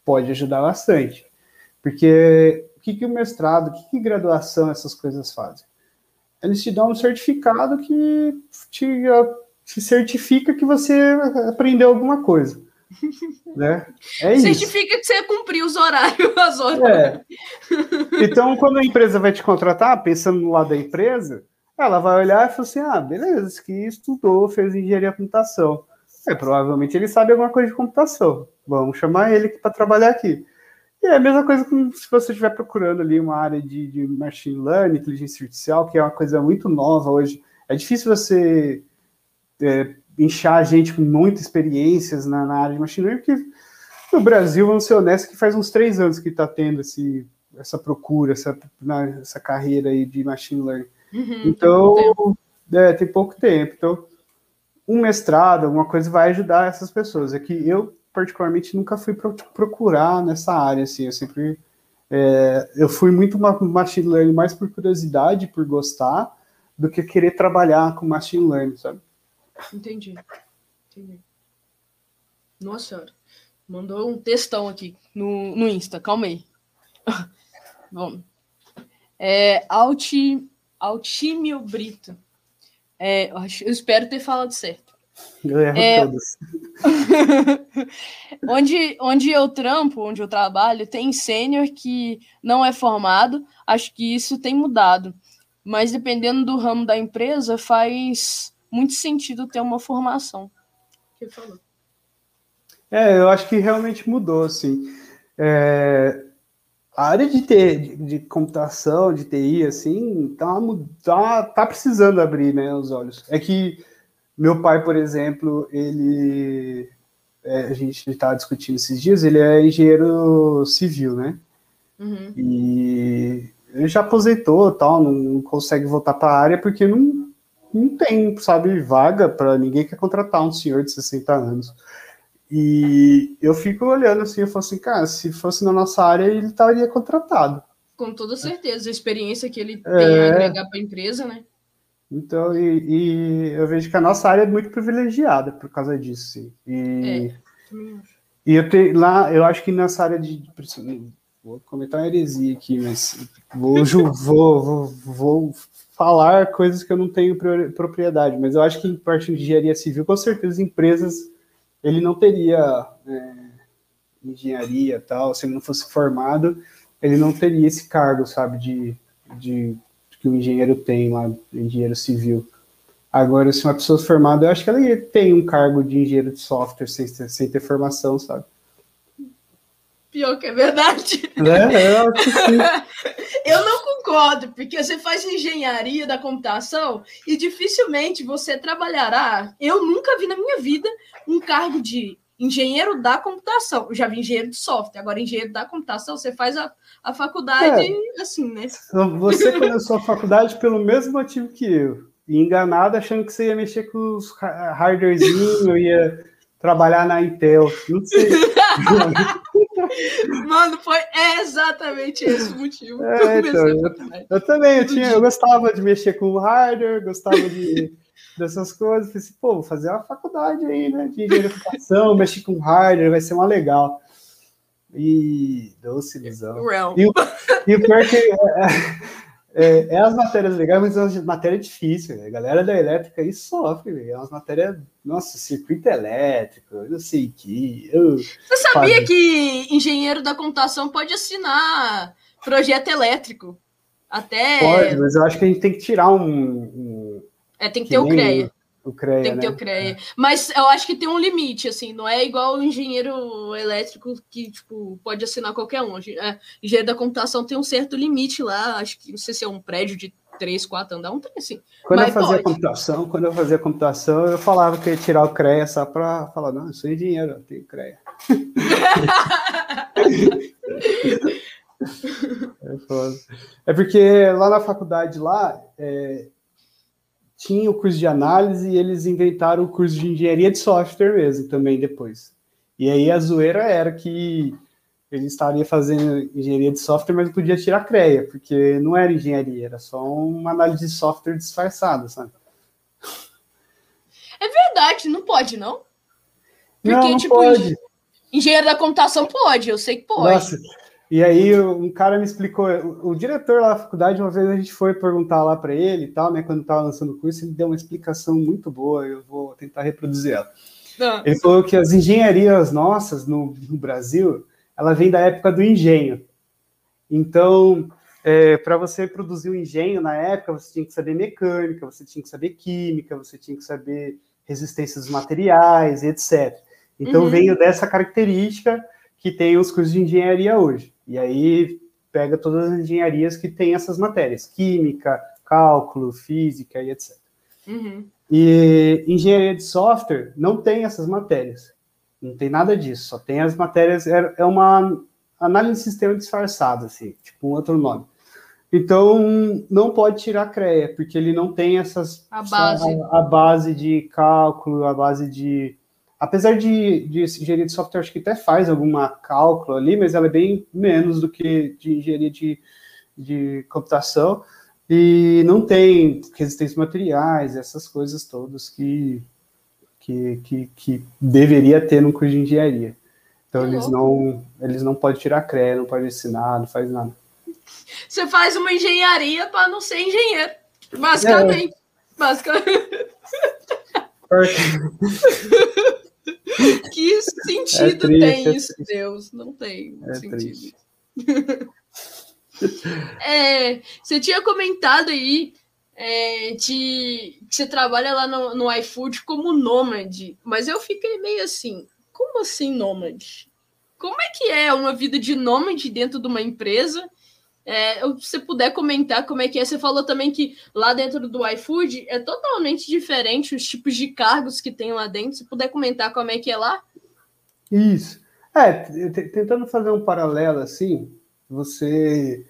pode ajudar bastante. Porque o que, que o mestrado, o que, que graduação, essas coisas fazem? Eles te dão um certificado que te, te certifica que você aprendeu alguma coisa. Né? É Certifica isso. que você cumpriu os horários, as horas. É. Então, quando a empresa vai te contratar, pensando no lado da empresa, ela vai olhar e falar assim: ah, beleza, esse que estudou, fez engenharia de computação. É, provavelmente ele sabe alguma coisa de computação. Vamos chamar ele para trabalhar aqui. E é a mesma coisa que se você estiver procurando ali uma área de, de machine learning, inteligência artificial, que é uma coisa muito nova hoje. É difícil você é, inchar a gente com muitas experiências na, na, área de machine learning, porque no Brasil, vamos ser honestos, que faz uns três anos que está tendo esse, essa procura, essa, na, essa carreira aí de machine learning. Uhum, então, tem pouco, é, tem pouco tempo. Então, um mestrado, alguma coisa vai ajudar essas pessoas. É que eu, particularmente, nunca fui procurar nessa área, assim, eu sempre... É, eu fui muito machine learning mais por curiosidade, por gostar, do que querer trabalhar com machine learning, sabe? Entendi. Entendi. Nossa senhora. Mandou um textão aqui no, no Insta, calma aí. (laughs) Vamos. É, Alti, Altímio Brito. É, eu espero ter falado certo. Eu erro é, todos. (laughs) onde, onde eu trampo, onde eu trabalho, tem sênior que não é formado. Acho que isso tem mudado. Mas dependendo do ramo da empresa, faz muito sentido ter uma formação. Que falou. É, eu acho que realmente mudou, assim. É, a área de, de, de, computação, de TI, assim, tá, tá, tá precisando abrir né, os olhos. É que meu pai, por exemplo, ele. É, a gente estava discutindo esses dias, ele é engenheiro civil, né? Uhum. E ele já aposentou tal, não, não consegue voltar para a área porque não, não tem, sabe, vaga para ninguém quer contratar um senhor de 60 anos. E eu fico olhando assim, eu falo assim, cara, se fosse na nossa área, ele estaria contratado. Com toda certeza, a experiência que ele é... tem a agregar para a empresa, né? Então, e, e, eu vejo que a nossa área é muito privilegiada por causa disso, sim. E, é, e eu tenho lá, eu acho que nessa área de. Vou comentar uma heresia aqui, mas vou, vou, vou, vou falar coisas que eu não tenho propriedade, mas eu acho que em parte de engenharia civil, com certeza, empresas ele não teria é, engenharia tal, se ele não fosse formado, ele não teria esse cargo, sabe, de, de que o engenheiro tem lá, engenheiro civil. Agora, se uma pessoa formada, eu acho que ela tem um cargo de engenheiro de software sem, sem ter formação, sabe? Pior que é verdade. É, eu, (laughs) eu não concordo, porque você faz engenharia da computação e dificilmente você trabalhará. Eu nunca vi na minha vida um cargo de engenheiro da computação. Eu já vi engenheiro de software, agora engenheiro da computação, você faz a, a faculdade é. assim, né? Você começou a faculdade pelo mesmo motivo que eu. enganado achando que você ia mexer com os hardwarezinhos, ia trabalhar na Intel. Não sei. (laughs) Mano, foi exatamente esse o motivo. É, então, eu, eu, também, eu, tinha, eu gostava de mexer com hardware, gostava de, (laughs) dessas coisas. Falei assim, pô, vou fazer uma faculdade aí, né? De engenharia (laughs) mexer com hardware, vai ser uma legal. E doce ilusão. E, e o pior que é, é, as matérias legais, mas é uma matéria difícil. A galera da elétrica aí sofre, véio. é umas matérias, nossa, circuito elétrico, eu não sei o que. Eu, Você sabia faz... que engenheiro da computação pode assinar projeto elétrico? Até. Pode, mas eu acho que a gente tem que tirar um. um... É, tem que, que ter o CREA. O CREA, Tem que né? ter o CREA. Mas eu acho que tem um limite, assim, não é igual o engenheiro elétrico que, tipo, pode assinar qualquer um. É, engenheiro da computação tem um certo limite lá, acho que não sei se é um prédio de três, quatro andares, um trem assim. Quando eu fazia pode. computação, quando eu fazia computação, eu falava que ia tirar o CREA só para falar, não, eu sou engenheiro, eu tenho CREA. (laughs) é, é porque lá na faculdade lá, é, tinha o curso de análise e eles inventaram o curso de engenharia de software mesmo também depois. E aí a zoeira era que ele estaria fazendo engenharia de software, mas não podia tirar CREA, porque não era engenharia, era só uma análise de software disfarçada, sabe? É verdade, não pode, não? Porque, não, não tipo, pode. engenheiro da computação pode, eu sei que pode. Nossa, e aí um cara me explicou, o, diretor lá da faculdade, uma vez a gente foi perguntar lá para ele e tal, né, quando estava lançando o curso, ele deu uma explicação muito boa, eu vou tentar reproduzir ela. Não. Ele falou que as engenharias nossas no, no, Brasil, ela vem da época do engenho. Então, é, para você produzir o um engenho na época, você tinha que saber mecânica, você tinha que saber química, você tinha que saber resistência dos materiais, etc. Então, uhum. veio dessa característica que tem os cursos de engenharia hoje. E aí pega todas as engenharias que têm essas matérias, química, cálculo, física e etc. Uhum. E engenharia de software não tem essas matérias. Não tem nada disso, só tem as matérias, é, é uma análise de sistema disfarçada, assim, tipo um outro nome. Então, não pode tirar CREA, porque ele não tem essas... A base. A, a base de cálculo, a base de apesar de, de engenharia de software, acho que até faz alguma cálculo ali, mas ela é bem menos do que de engenharia de, de computação, e não tem resistência materiais, essas coisas todas que, que, que, que deveria ter no curso de engenharia. Então, eles não, eles não podem tirar crédito, não podem ensinar, não faz nada. Você faz uma engenharia para não ser engenheiro, basicamente. É. Basicamente. (laughs) (laughs) que sentido é triste, tem é isso, Deus? Não tem é sentido. (laughs) é, você tinha comentado aí é, de que você trabalha lá no, no iFood como nômade, mas eu fiquei meio assim, como assim nômade? Como é que é uma vida de nômade dentro de uma empresa? É, se você puder comentar como é que é, você falou também que lá dentro do iFood é totalmente diferente os tipos de cargos que tem lá dentro. Se puder comentar como é que é lá? Isso. É, tentando fazer um paralelo assim, você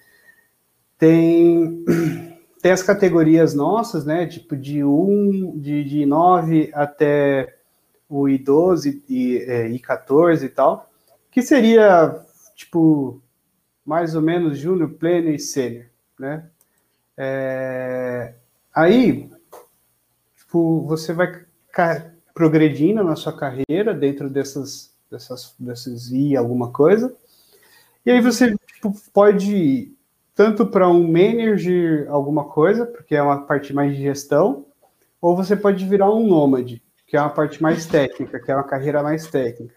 tem, (clears throat) tem as categorias nossas, né? Tipo de 1, de, de 9 até o I12 e é, I14 e tal, que seria tipo mais ou menos júnior, pleno e sênior, né? É, aí, tipo, você vai progredindo na sua carreira dentro dessas, dessas, desses I alguma coisa, e aí você tipo, pode ir tanto para um manager alguma coisa, porque é uma parte mais de gestão, ou você pode virar um nômade, que é uma parte mais técnica, que é uma carreira mais técnica.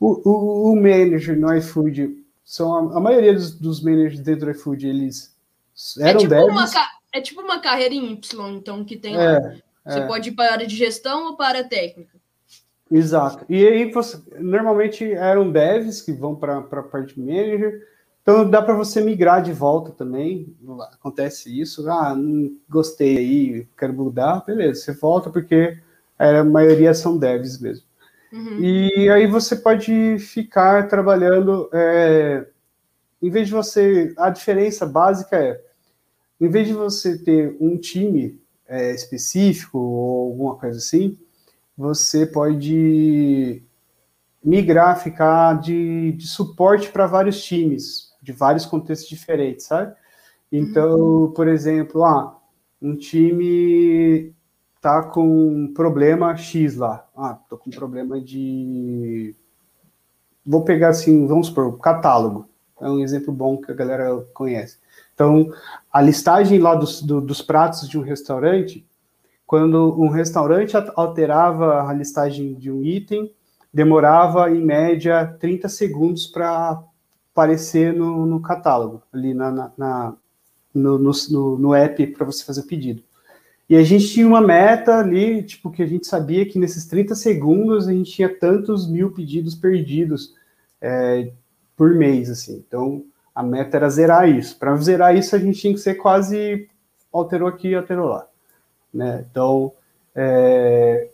O, o, o manager no iFood são a, a maioria dos, dos, managers dentro do iFood, eles eram é tipo devs. Uma, é tipo uma carreira em Y, então, que tem é, lá. Você é. pode ir para a área de gestão ou para a área técnica. Exato. E aí, você, normalmente eram devs que vão para a parte manager. Então, dá para você migrar de volta também. Acontece isso. Ah, não gostei aí, quero mudar. Beleza, você volta porque a maioria são devs mesmo. Uhum. E aí você pode ficar trabalhando. É, em vez de você. A diferença básica é: em vez de você ter um time é, específico ou alguma coisa assim, você pode migrar, ficar de, de suporte para vários times, de vários contextos diferentes, sabe? Então, uhum. por exemplo, ah, um time tá com problema X lá. Ah, tô com problema de. Vou pegar assim, vamos supor, catálogo. É um exemplo bom que a galera conhece. Então, a listagem lá dos, do, dos pratos de um restaurante, quando um restaurante alterava a listagem de um item, demorava em média 30 segundos para aparecer no, no, catálogo, ali na, na, na no, no, no app para você fazer o pedido. E a gente tinha uma meta ali, tipo, que a gente sabia que nesses 30 segundos a gente tinha tantos mil pedidos perdidos é, por mês, assim. Então, a meta era zerar isso. Para zerar isso, a gente tinha que ser quase alterou aqui, alterou lá. Né? Então, é,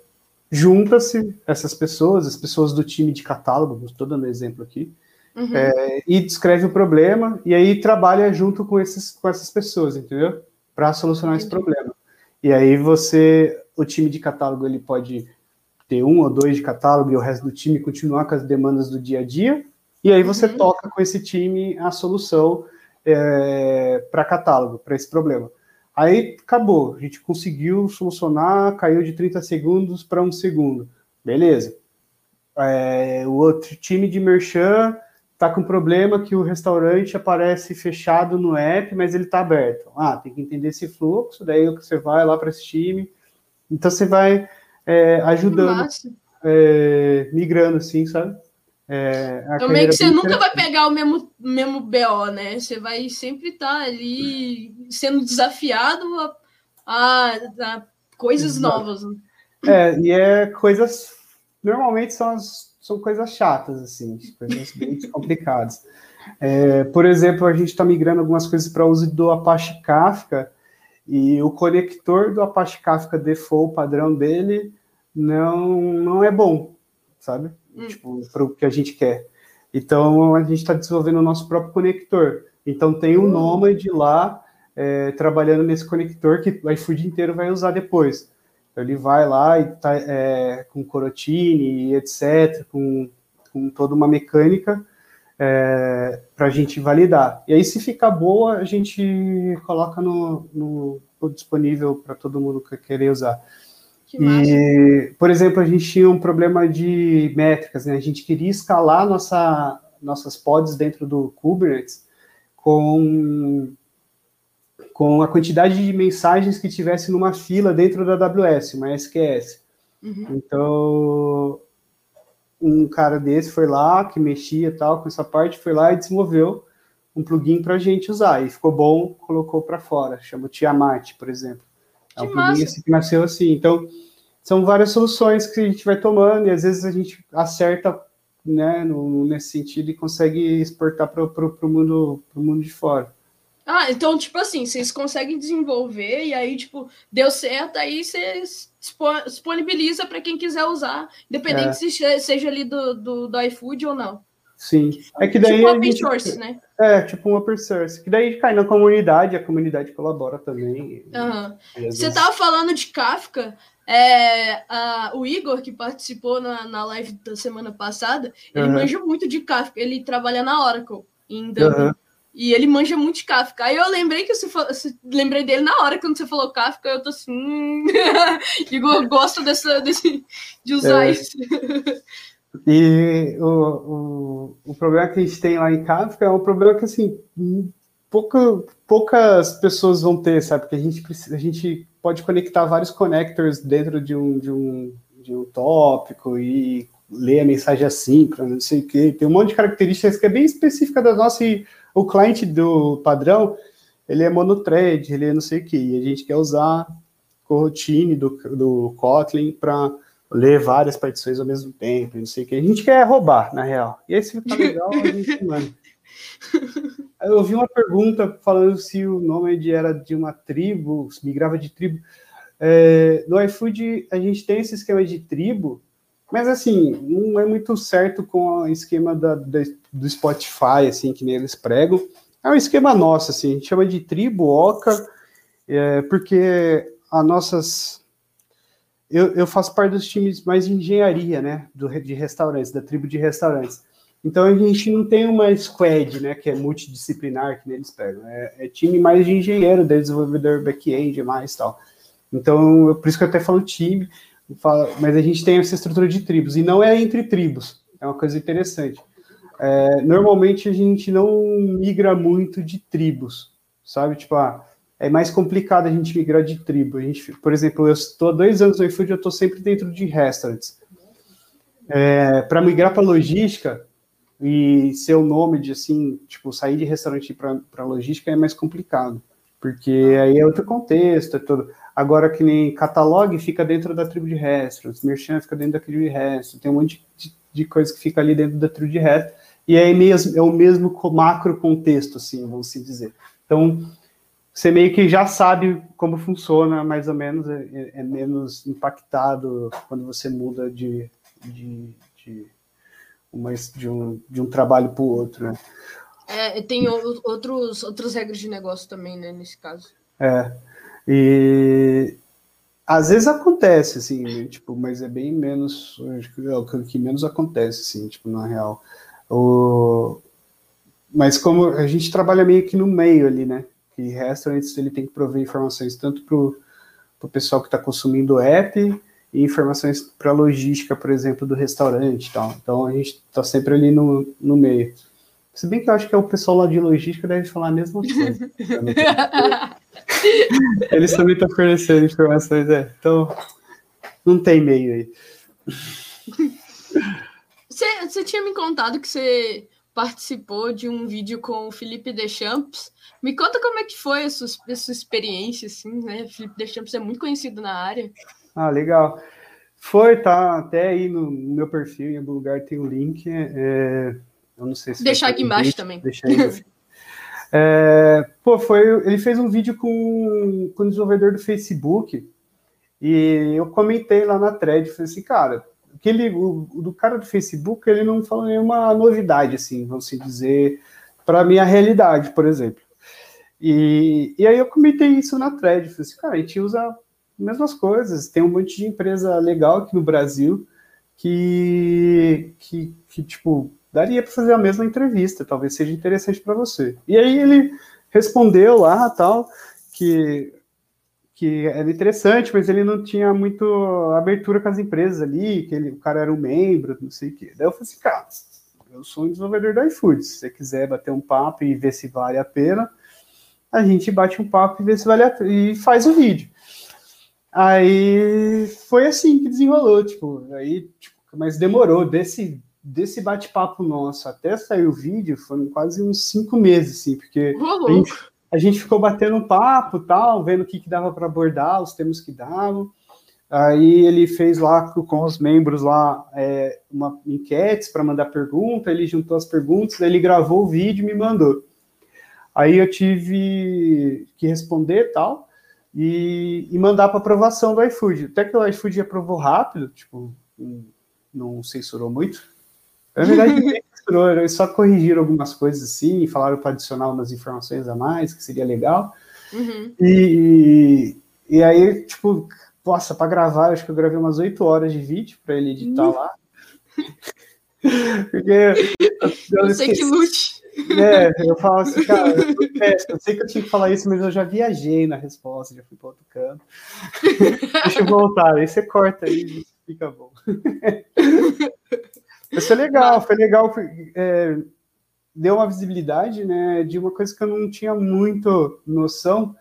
junta-se essas pessoas, as pessoas do time de catálogo, estou dando exemplo aqui, uhum. é, e descreve o problema, e aí trabalha junto com, esses, com essas pessoas, entendeu? Para solucionar Entendi. esse problema. E aí você, o time de catálogo, ele pode ter um ou dois de catálogo e o resto do time continuar com as demandas do dia a dia. E aí você uhum. toca com esse time a solução é, para catálogo, para esse problema. Aí acabou, a gente conseguiu solucionar, caiu de 30 segundos para um segundo. Beleza. É, o outro time de merchan tá com problema que o restaurante aparece fechado no app, mas ele está aberto. Ah, tem que entender esse fluxo, daí você vai lá para esse time. Então você vai é, ajudando, é, migrando assim, sabe? É, então meio que você nunca vai pegar o mesmo, mesmo BO, né? Você vai sempre estar tá ali sendo desafiado a, a, a coisas Exato. novas. Né? É, e é coisas. Normalmente são as são coisas chatas, assim, coisas bem (laughs) complicadas. É, por exemplo, a gente está migrando algumas coisas para uso do Apache Kafka, e o conector do Apache Kafka default padrão dele não, não é bom, sabe? Hum. Tipo, para o que a gente quer. Então, a gente está desenvolvendo o nosso próprio conector. Então, tem um hum. Nômade lá é, trabalhando nesse conector que o iFood inteiro vai usar depois. Ele vai lá e tá é, com corotine e etc., com, com toda uma mecânica é, para a gente validar. E aí, se ficar boa, a gente coloca no, no, no disponível para todo mundo que querer usar. Que e, por exemplo, a gente tinha um problema de métricas, né? A gente queria escalar nossa, nossas pods dentro do Kubernetes com com a quantidade de mensagens que tivesse numa fila dentro da AWS, uma SQS. Uhum. Então, um cara desse foi lá, que mexia tal com essa parte, foi lá e desenvolveu um plugin para a gente usar. E ficou bom, colocou para fora. Chama Tiamat, por exemplo. É um que plugin assim, que nasceu assim. Então, são várias soluções que a gente vai tomando e às vezes a gente acerta né, no, nesse sentido e consegue exportar para o mundo, mundo de fora. Ah, então, tipo assim, vocês conseguem desenvolver e aí, tipo, deu certo, aí você disponibiliza para quem quiser usar, independente é. se seja ali do, do, do iFood ou não. Sim. É que daí. Tipo um open gente, source, né? É, tipo um open source. Que daí cai na comunidade, a comunidade colabora também. Uhum. Você tava falando de Kafka. É, a, o Igor, que participou na, na live da semana passada, ele uhum. manja muito de Kafka. Ele trabalha na Oracle, em Dublin. Uhum. E ele manja muito de Kafka. Aí eu lembrei que você, você lembrei dele na hora quando você falou Kafka, eu tô assim. Hum, (laughs) Igor gosta dessa, desse, de usar é. isso. (laughs) E o, o, o problema que a gente tem lá em Kafka é um problema que assim pouca, poucas pessoas vão ter, sabe? Porque a gente, a gente pode conectar vários connectors dentro de um, de um, de um tópico e ler a mensagem assíncrona, não sei o quê. Tem um monte de características que é bem específica da nossa e o cliente do padrão, ele é monothread, ele é não sei o que, e a gente quer usar coroutine do, do Kotlin para ler várias partições ao mesmo tempo, não sei o que. A gente quer roubar, na real. E aí, se ficar (laughs) legal, a gente manda. Eu vi uma pergunta falando se o nome era de uma tribo, se migrava de tribo. É, no iFood, a gente tem esse esquema de tribo, mas assim, não é muito certo com o esquema da, da, do Spotify, assim, que nem eles pregam. É um esquema nosso, assim, a gente chama de tribo, oca, é, porque as nossas eu, eu faço parte dos times mais de engenharia, né? Do, de restaurantes, da tribo de restaurantes. Então a gente não tem uma squad, né? Que é multidisciplinar, que eles pegam. É, é time mais de engenheiro, de desenvolvedor back-end, mais tal. Então, por isso que eu até falo time, mas a gente tem essa estrutura de tribos, e não é entre tribos, é uma coisa interessante. É, normalmente a gente não migra muito de tribos, sabe? Tipo, ah, é mais complicado a gente migrar de tribo. A gente, por exemplo, eu estou há dois anos no iFood, eu estou sempre dentro de restaurants. É, para migrar para logística e ser o nome de assim, tipo, sair de restaurante para logística é mais complicado, porque aí é outro contexto, é todo. Agora que nem catalog fica dentro da tribo de restaurants, merchan fica dentro da tribo de restaurants, tem um monte de, de coisa que fica ali dentro da tribo de restaurants, e é, mesmo, é o mesmo macro contexto, assim, vamos se dizer. Então, você meio que já sabe como funciona, mais ou menos, é, é menos impactado quando você muda de, de, de, uma, de, um, de um trabalho para o outro, né? É, tem outros, outras regras de negócio também, né, nesse caso. É, e às vezes acontece, assim, tipo, mas é bem menos, acho que é o que menos acontece, assim, tipo, na real. O, mas como a gente trabalha meio que no meio ali, né? que restaurantes ele tem que prover informações tanto para o pessoal que está consumindo o app e informações para a logística, por exemplo, do restaurante tal. Então a gente está sempre ali no, no meio. Se bem que eu acho que o pessoal lá de logística deve falar a mesma coisa. (laughs) Eles também estão fornecendo informações, é. Então, não tem meio aí. Você, você tinha me contado que você participou de um vídeo com o Felipe Deschamps me conta como é que foi a sua, a sua experiência, assim, né? Felipe Deschamps é muito conhecido na área. Ah, legal. Foi, tá até aí no, meu perfil, em algum lugar tem o um link. É, eu não sei se. Deixar aqui embaixo também. Deixa aí. (laughs) é, pô, foi. Ele fez um vídeo com, com o desenvolvedor do Facebook. E eu comentei lá na thread, falei assim, cara, aquele, o, do cara do Facebook, ele não falou nenhuma novidade, assim, vamos dizer, para minha realidade, por exemplo. E, e aí eu comentei isso na thread, falei assim, cara, a gente usa as mesmas coisas, tem um monte de empresa legal aqui no Brasil que, que, que tipo, daria para fazer a mesma entrevista, talvez seja interessante para você. E aí ele respondeu lá, tal, que que era interessante, mas ele não tinha muito abertura com as empresas ali, que ele, o cara era um membro, não sei o quê. Daí eu falei assim, cara, eu sou um desenvolvedor da iFood, se você quiser bater um papo e ver se vale a pena, a gente bate um papo e vê se vale a pena, e faz o vídeo. Aí foi assim que desenrolou, tipo, aí, tipo, mas demorou desse desse bate-papo nosso até sair o vídeo, foram quase uns cinco meses, assim, porque a gente, a gente, ficou batendo um papo, tal, vendo o que, que dava para abordar, os temas que davam. Aí ele fez lá com os membros lá é, uma enquetes para mandar pergunta, ele juntou as perguntas, ele gravou o vídeo e me mandou. Aí eu tive que responder tal e, e mandar para aprovação do iFood. Até que o iFood aprovou rápido, tipo, não censurou muito. Na verdade, censurou, eles só corrigiram algumas coisas assim, falaram para adicionar umas informações a mais, que seria legal. Uhum. E, e aí, tipo, nossa, para gravar, acho que eu gravei umas oito horas de vídeo para ele editar uhum. lá. Porque eu, eu sei que lute. É, eu falo assim, cara, eu, eu sei que eu tinha que falar isso, mas eu já viajei na resposta, já fui para outro canto. Deixa eu voltar, aí você corta aí, fica bom. (laughs) Isso é legal, foi legal, é, deu uma visibilidade, né, de uma coisa que eu não tinha muito noção,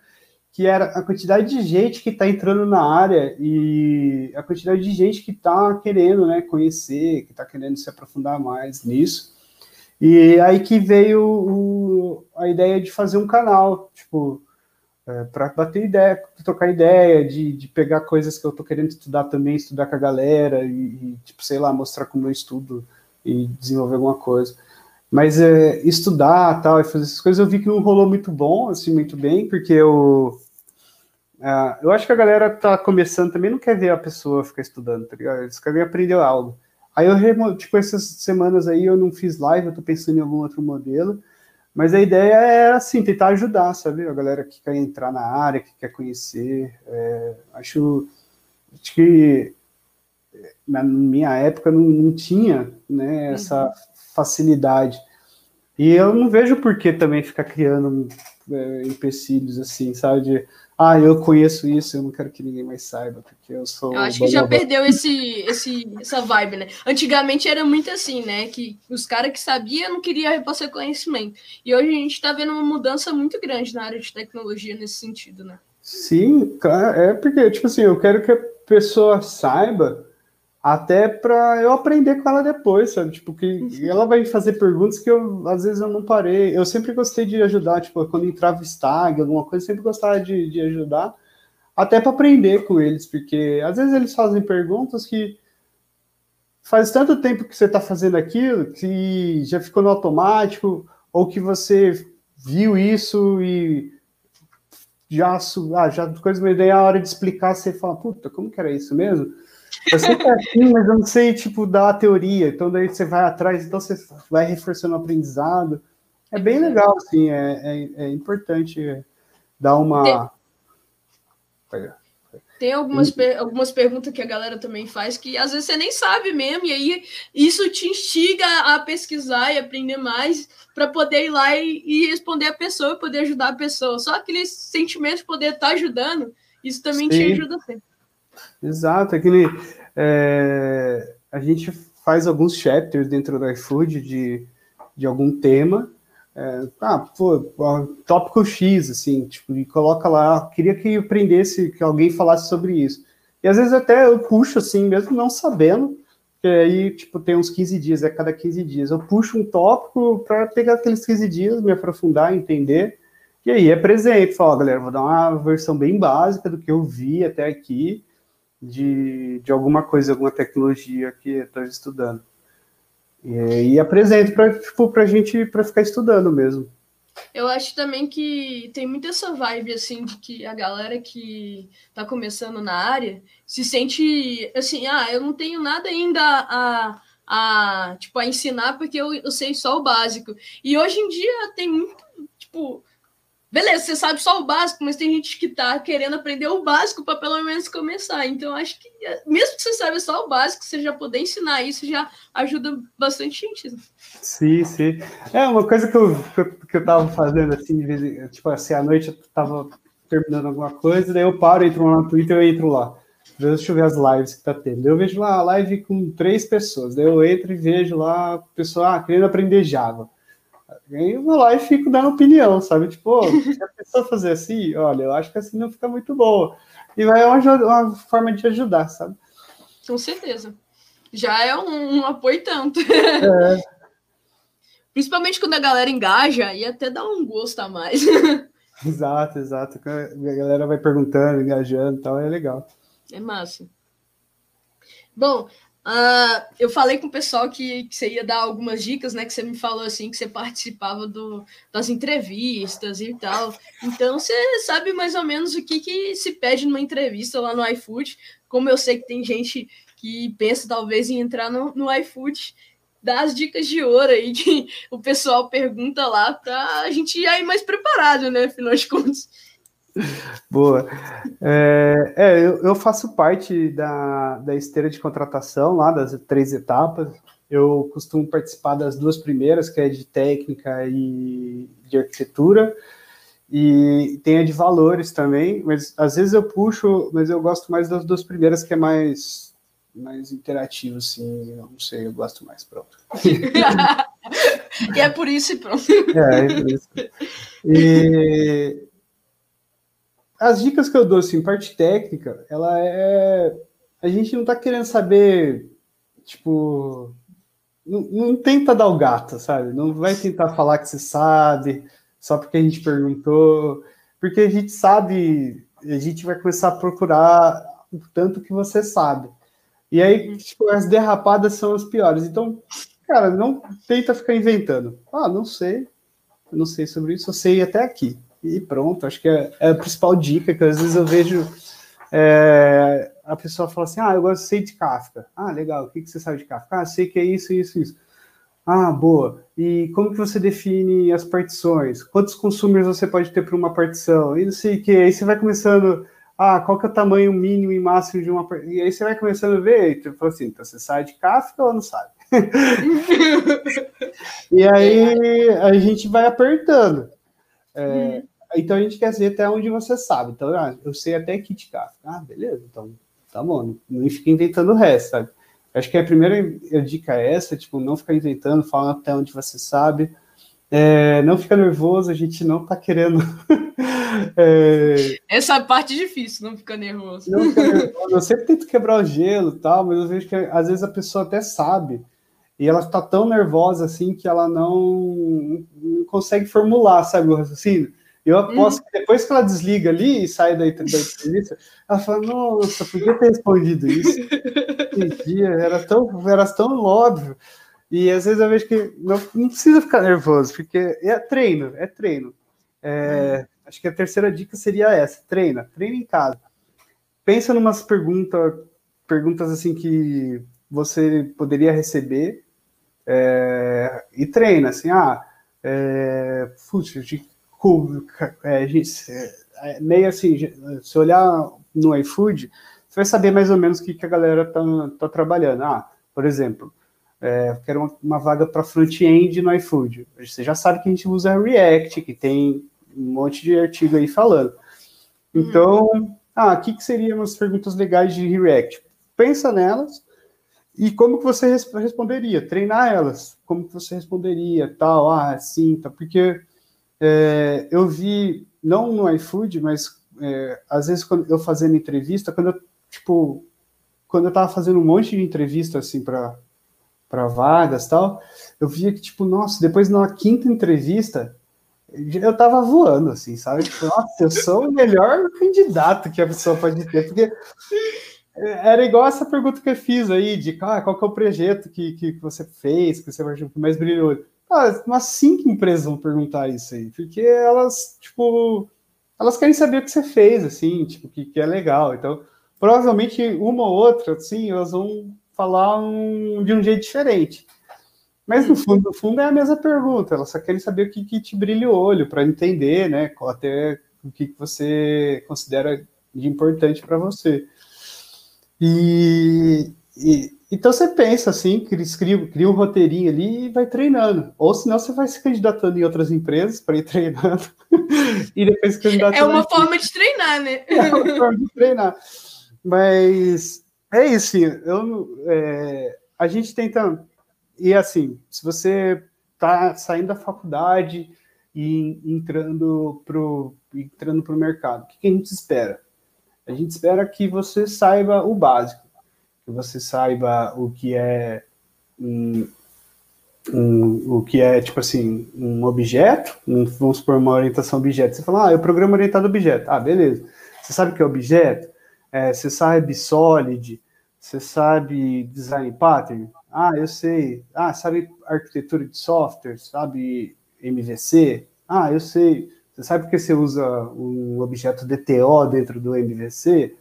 que era a quantidade de gente que está entrando na área e a quantidade de gente que está querendo, né, conhecer, que está querendo se aprofundar mais nisso. E aí que veio o, a ideia de fazer um canal, tipo, é, para bater ideia, trocar ideia, de, de pegar coisas que eu tô querendo estudar também, estudar com a galera e, e tipo, sei lá, mostrar como eu estudo e desenvolver alguma coisa. Mas é, estudar tal e fazer essas coisas eu vi que não rolou muito bom, assim, muito bem, porque eu, é, eu acho que a galera tá começando também não quer ver a pessoa ficar estudando, tá ligado? Eles querem aprender algo. Aí eu, tipo, essas semanas aí eu não fiz live, eu tô pensando em algum outro modelo, mas a ideia é, assim, tentar ajudar, sabe? A galera que quer entrar na área, que quer conhecer, é, acho acho que na minha época não, não tinha né, essa uhum. facilidade. E eu não vejo por que também ficar criando empecilhos assim, sabe? De, ah, eu conheço isso, eu não quero que ninguém mais saiba, porque eu sou. Eu acho que já perdeu esse, esse, essa vibe, né? Antigamente era muito assim, né? Que os caras que sabiam não queriam repassar conhecimento. E hoje a gente está vendo uma mudança muito grande na área de tecnologia nesse sentido, né? Sim, claro. É porque, tipo assim, eu quero que a pessoa saiba até para eu aprender com ela depois, sabe? Tipo, que uhum. ela vai fazer perguntas que eu, às vezes, eu não parei. Eu sempre gostei de ajudar, tipo, quando entrava stag, alguma coisa, sempre gostava de, de ajudar, até para aprender com eles, porque às vezes eles fazem perguntas que faz tanto tempo que você está fazendo aquilo que já ficou no automático, ou que você viu isso e já, ah, já coisa, mas daí a hora de explicar, você fala, puta, como que era isso mesmo? Eu sei que é assim, mas eu não sei, tipo, dar a teoria. Então, daí você vai atrás, então você vai reforçando o aprendizado. É bem legal, assim, é, é, é importante dar uma. Tem, tem algumas, per algumas perguntas que a galera também faz que às vezes você nem sabe mesmo, e aí isso te instiga a pesquisar e aprender mais para poder ir lá e, e, responder a pessoa e poder ajudar a pessoa. Só aquele sentimento de poder estar tá ajudando, isso também Sim. te ajuda sempre. Exato, aquele. É, a gente faz alguns chapters dentro do iFood de, de algum tema. É, ah, pô, tópico X, assim, tipo, e coloca lá, queria que eu aprendesse, que alguém falasse sobre isso. E às vezes até eu puxo assim, mesmo não sabendo, que aí, tipo, tem uns 15 dias, é cada 15 dias. Eu puxo um tópico para pegar aqueles 15 dias, me aprofundar, entender. E aí é presente, fala, galera, vou dar uma versão bem básica do que eu vi até aqui de, de alguma coisa, alguma tecnologia que estou estudando. E, e apresento para tipo, a gente para ficar estudando mesmo. Eu acho também que tem muito essa vibe assim de que a galera que está começando na área se sente assim, ah, eu não tenho nada ainda a, a tipo a ensinar porque eu, eu sei só o básico. E hoje em dia tem muito tipo Beleza, você sabe só o básico, mas tem gente que tá querendo aprender o básico para pelo menos começar. Então, acho que mesmo que você saiba só o básico, você já poder ensinar isso já ajuda bastante gente. Sim, sim. É uma coisa que eu, que eu tava fazendo assim, tipo assim, à noite eu tava terminando alguma coisa, daí eu paro, entro lá no Twitter, eu entro lá. Deixa eu ver as lives que tá tendo. Eu vejo lá a live com três pessoas. Daí eu entro e vejo lá a pessoa ah, querendo aprender Java. Aí eu vou lá e fico dando opinião, sabe? Tipo, se a pessoa fazer assim, olha, eu acho que assim não fica muito boa. E vai uma, uma forma de ajudar, sabe? Com certeza. Já é um, um apoio tanto. É. (laughs) Principalmente quando a galera engaja e até dá um gosto a mais. (laughs) exato, exato. A galera vai perguntando, engajando e tal, é legal. É massa. Bom, Uh, eu falei com o pessoal que, que, você ia dar algumas dicas, né? Que você me falou assim que você participava do, das entrevistas e tal. Então você sabe mais ou menos o que, que se pede numa entrevista lá no iFood. Como eu sei que tem gente que pensa talvez em entrar no, no iFood, dá as dicas de ouro aí que o pessoal pergunta lá para a gente ir aí mais preparado, né? Afinal de contas. (laughs) Boa. É, é eu, eu, faço parte da, da esteira de contratação lá, das três etapas. Eu costumo participar das duas primeiras, que é de técnica e de arquitetura, e tem a de valores também, mas às vezes eu puxo, mas eu gosto mais das duas primeiras, que é mais, mais interativo, assim, eu não sei, eu gosto mais, pronto. (laughs) e é por isso e pronto. É, é por isso. E, as dicas que eu dou, assim, parte técnica, ela é. A gente não tá querendo saber, tipo. Não, não tenta dar o gato, sabe? Não vai tentar falar que você sabe, só porque a gente perguntou. Porque a gente sabe, a gente vai começar a procurar o tanto que você sabe. E aí, uhum. tipo, as derrapadas são as piores. Então, cara, não tenta ficar inventando. Ah, não sei. Eu não sei sobre isso, eu sei até aqui e pronto. Acho que é, é, a principal dica, que às vezes eu vejo é, a pessoa fala assim, ah, eu gosto sei de Kafka. Ah, legal, o que, você sabe de Kafka? Ah, sei que é isso, isso, isso. Ah, boa. E como que você define as partições? Quantos consumers você pode ter para uma partição? E não sei o que. Aí você vai começando ah, qual que é o tamanho mínimo e máximo de uma. E aí você vai começando a ver, e tu fala assim, então você sai de Kafka ou não sabe? (laughs) e aí a gente vai apertando. É, hum. Então a gente quer saber até onde você sabe. Então, ah, eu sei até Kit Kafka. Ah, beleza, então tá bom, não, não fica inventando o resto, sabe? Acho que a primeira dica é essa, tipo, não ficar inventando, falando até onde você sabe. É, não fica nervoso, a gente não tá querendo. (laughs) é... Essa é parte difícil, não fica nervoso. Não fica (laughs) nervoso. Eu sempre tento quebrar o gelo e tal, mas eu vejo que às vezes a pessoa até sabe. E ela está tão nervosa assim que ela não, não consegue formular, sabe, o raciocínio. Eu aposto uhum. que depois que ela desliga ali e sai da, entrevista, ela fala, nossa, podia ter respondido isso. dia, era tão, era tão óbvio. E às vezes eu vejo que não, não precisa ficar nervoso, porque é treino, é treino. É, uhum. Acho que a terceira dica seria essa: treina, treina em casa. Pensa em umas perguntas, perguntas assim que você poderia receber é, e treina, assim, ah, é, de é, é, meio assim, se olhar no iFood, você vai saber mais ou menos o que, que a galera tá, tá trabalhando. Ah, por exemplo, é, quero uma, uma vaga para front-end no iFood. Você já sabe que a gente usa React, que tem um monte de artigo aí falando. Então, hum. ah, o que, que seriam as perguntas legais de React? Pensa nelas e como que você responderia? Treinar elas. Como que você responderia, tal, ah, sim, tá, porque é, eu vi, não no iFood, mas é, às vezes quando eu fazendo entrevista, quando eu, tipo, quando eu tava fazendo um monte de entrevista, assim, para para vagas tal, eu via que, tipo, nossa, depois na quinta entrevista, eu tava voando, assim, sabe? Tipo, nossa, eu sou o melhor candidato que a pessoa pode ter, porque era igual essa pergunta que eu fiz aí, de ah, qual que é o projeto que, que você fez, que você mais brilhou. Umas cinco empresas vão perguntar isso aí, porque elas, tipo, elas querem saber o que você fez, assim, tipo, que, que é legal. Então, provavelmente uma ou outra, assim, elas vão falar um, de um jeito diferente. Mas no fundo, no fundo é a mesma pergunta, elas só querem saber o que, que te brilha o olho, para entender, né, até o que, que você considera de importante para você. E, e, então você pensa assim, cria, cria um roteirinho ali e vai treinando. Ou senão você vai se candidatando em outras empresas para ir treinando (laughs) e depois se candidatando. É uma forma de treinar, né? É uma (laughs) forma de treinar. Mas é isso, eu, é, a gente tenta. E assim, se você está saindo da faculdade e entrando para o entrando pro mercado, o que, que a gente espera? A gente espera que você saiba o básico que você saiba o que é um, um, o que é tipo assim um objeto, um, vamos supor uma orientação objeto. Você fala, ah, eu programa orientado objeto. Ah, beleza. Você sabe o que é objeto? É, você sabe Solid? Você sabe design pattern? Ah, eu sei. Ah, sabe arquitetura de software? Sabe MVC? Ah, eu sei. Você sabe porque você usa um objeto DTO dentro do MVC?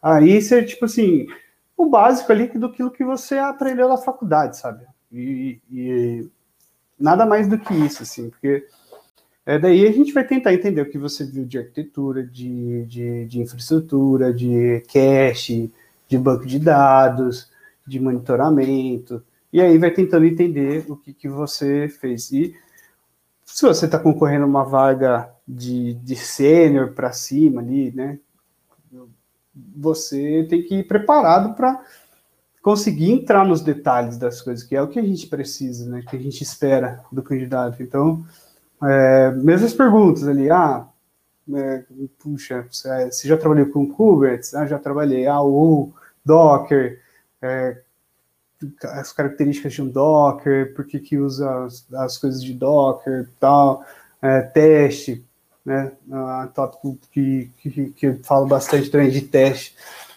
Aí você, tipo assim, o básico ali do que você aprendeu na faculdade, sabe? E, e, nada mais do que isso, assim, porque é, daí a gente vai tentar entender o que você viu de arquitetura, de, de, de infraestrutura, de cache, de banco de dados, de monitoramento, e aí vai tentando entender o que, que você fez. E se você está concorrendo uma vaga de, de sênior para cima ali, né? Você tem que ir preparado para conseguir entrar nos detalhes das coisas, que é o que a gente precisa, né? Que a gente espera do candidato. Então, é, mesmas perguntas ali, ah, é, puxa, você já trabalhou com Kubernetes? Ah, já trabalhei. Ah, o Docker, é, as características de um Docker, por que que usa as, as coisas de Docker, tal, é, teste, né? Uh, tópico que, que, que eu falo bastante também de teste.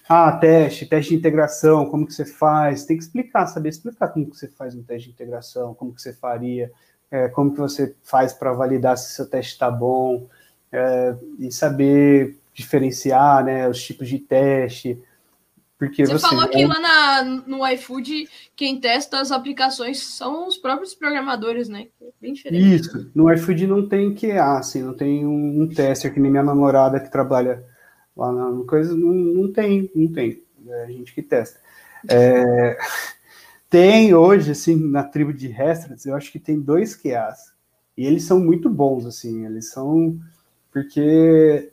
Ah, teste, teste de integração, como que você faz? Tem que explicar, saber explicar como que você faz um teste de integração, como que você faria, é, como que você faz para validar se seu teste está bom, é, e saber diferenciar né, os tipos de teste, porque você, você falou que lá na, no iFood, quem testa as aplicações são os próprios programadores, né? É bem diferente. Isso. No iFood não tem QA, assim, não tem um, um tester que nem minha namorada que trabalha Lá na coisa não, não tem, não tem. É a gente que testa. É, (laughs) tem hoje, assim, na tribo de Restrats, eu acho que tem dois QAs. E eles são muito bons, assim, eles são. Porque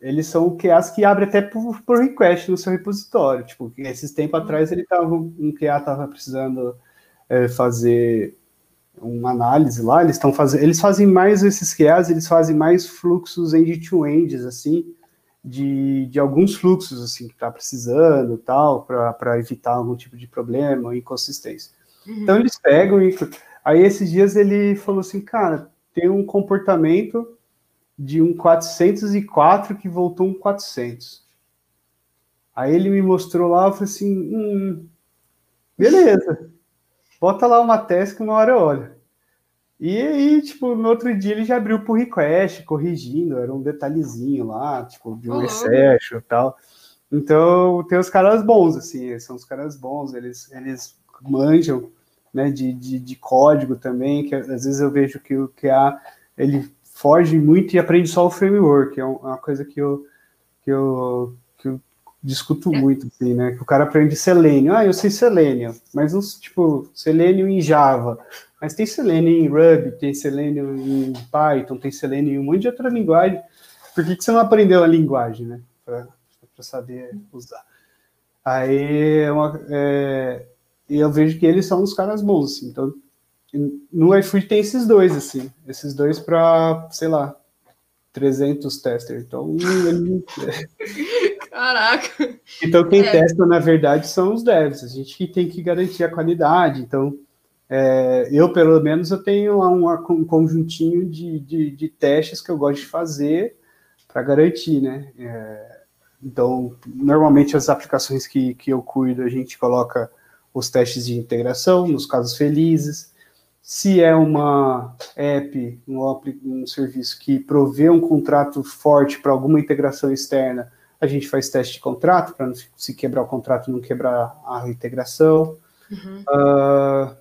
eles são QAs que abrem até por, por request no seu repositório. Tipo, esses tempos atrás ele tava, um QA estava precisando é, fazer uma análise lá, eles estão fazendo, eles fazem mais esses QAs, eles fazem mais fluxos end-to-ends, assim, de, de alguns fluxos, assim, que está precisando, tal, para evitar algum tipo de problema ou inconsistência. Uhum. Então eles pegam e... Aí esses dias ele falou assim, cara, tem um comportamento de um 404 que voltou um 400. Aí ele me mostrou lá, eu falei assim, hum, beleza, bota lá uma tese que uma hora eu olho. E aí, tipo, no outro dia ele já abriu por request, corrigindo, era um detalhezinho lá, tipo, de um excesso e tal. Então, tem os caras bons, assim, são os caras bons, eles, eles manjam, né, de, de, de código também, que às vezes eu vejo que o QA, ele foge muito e aprende só o framework, é uma coisa que eu, que eu, que eu discuto é. muito, assim, né? Que o cara aprende Selenium. Ah, eu sei Selenium, mas não, tipo, Selenium em Java. Mas tem Selenium em Ruby, tem Selenium em Python, tem Selenium em um monte de outra linguagem. Por que, que você não aprendeu a linguagem, né? Para saber usar. Aí é uma, é, eu vejo que eles são os caras bons, assim. Então, no iFood tem esses dois, assim. Esses dois para, sei lá, 300 testers. Então, ele... (laughs) Caraca! Então, quem é. testa, na verdade, são os devs. A gente que tem que garantir a qualidade. Então, é, eu, pelo menos, eu tenho um, um conjuntinho de, de, de, testes que eu gosto de fazer para garantir, né? É, então, normalmente, as aplicações que, que eu cuido, a gente coloca os testes de integração, nos casos felizes. Se é uma app, um, um serviço que provê um contrato forte para alguma integração externa, a gente faz teste de contrato para se quebrar o contrato não quebrar a integração. Uhum. Uh,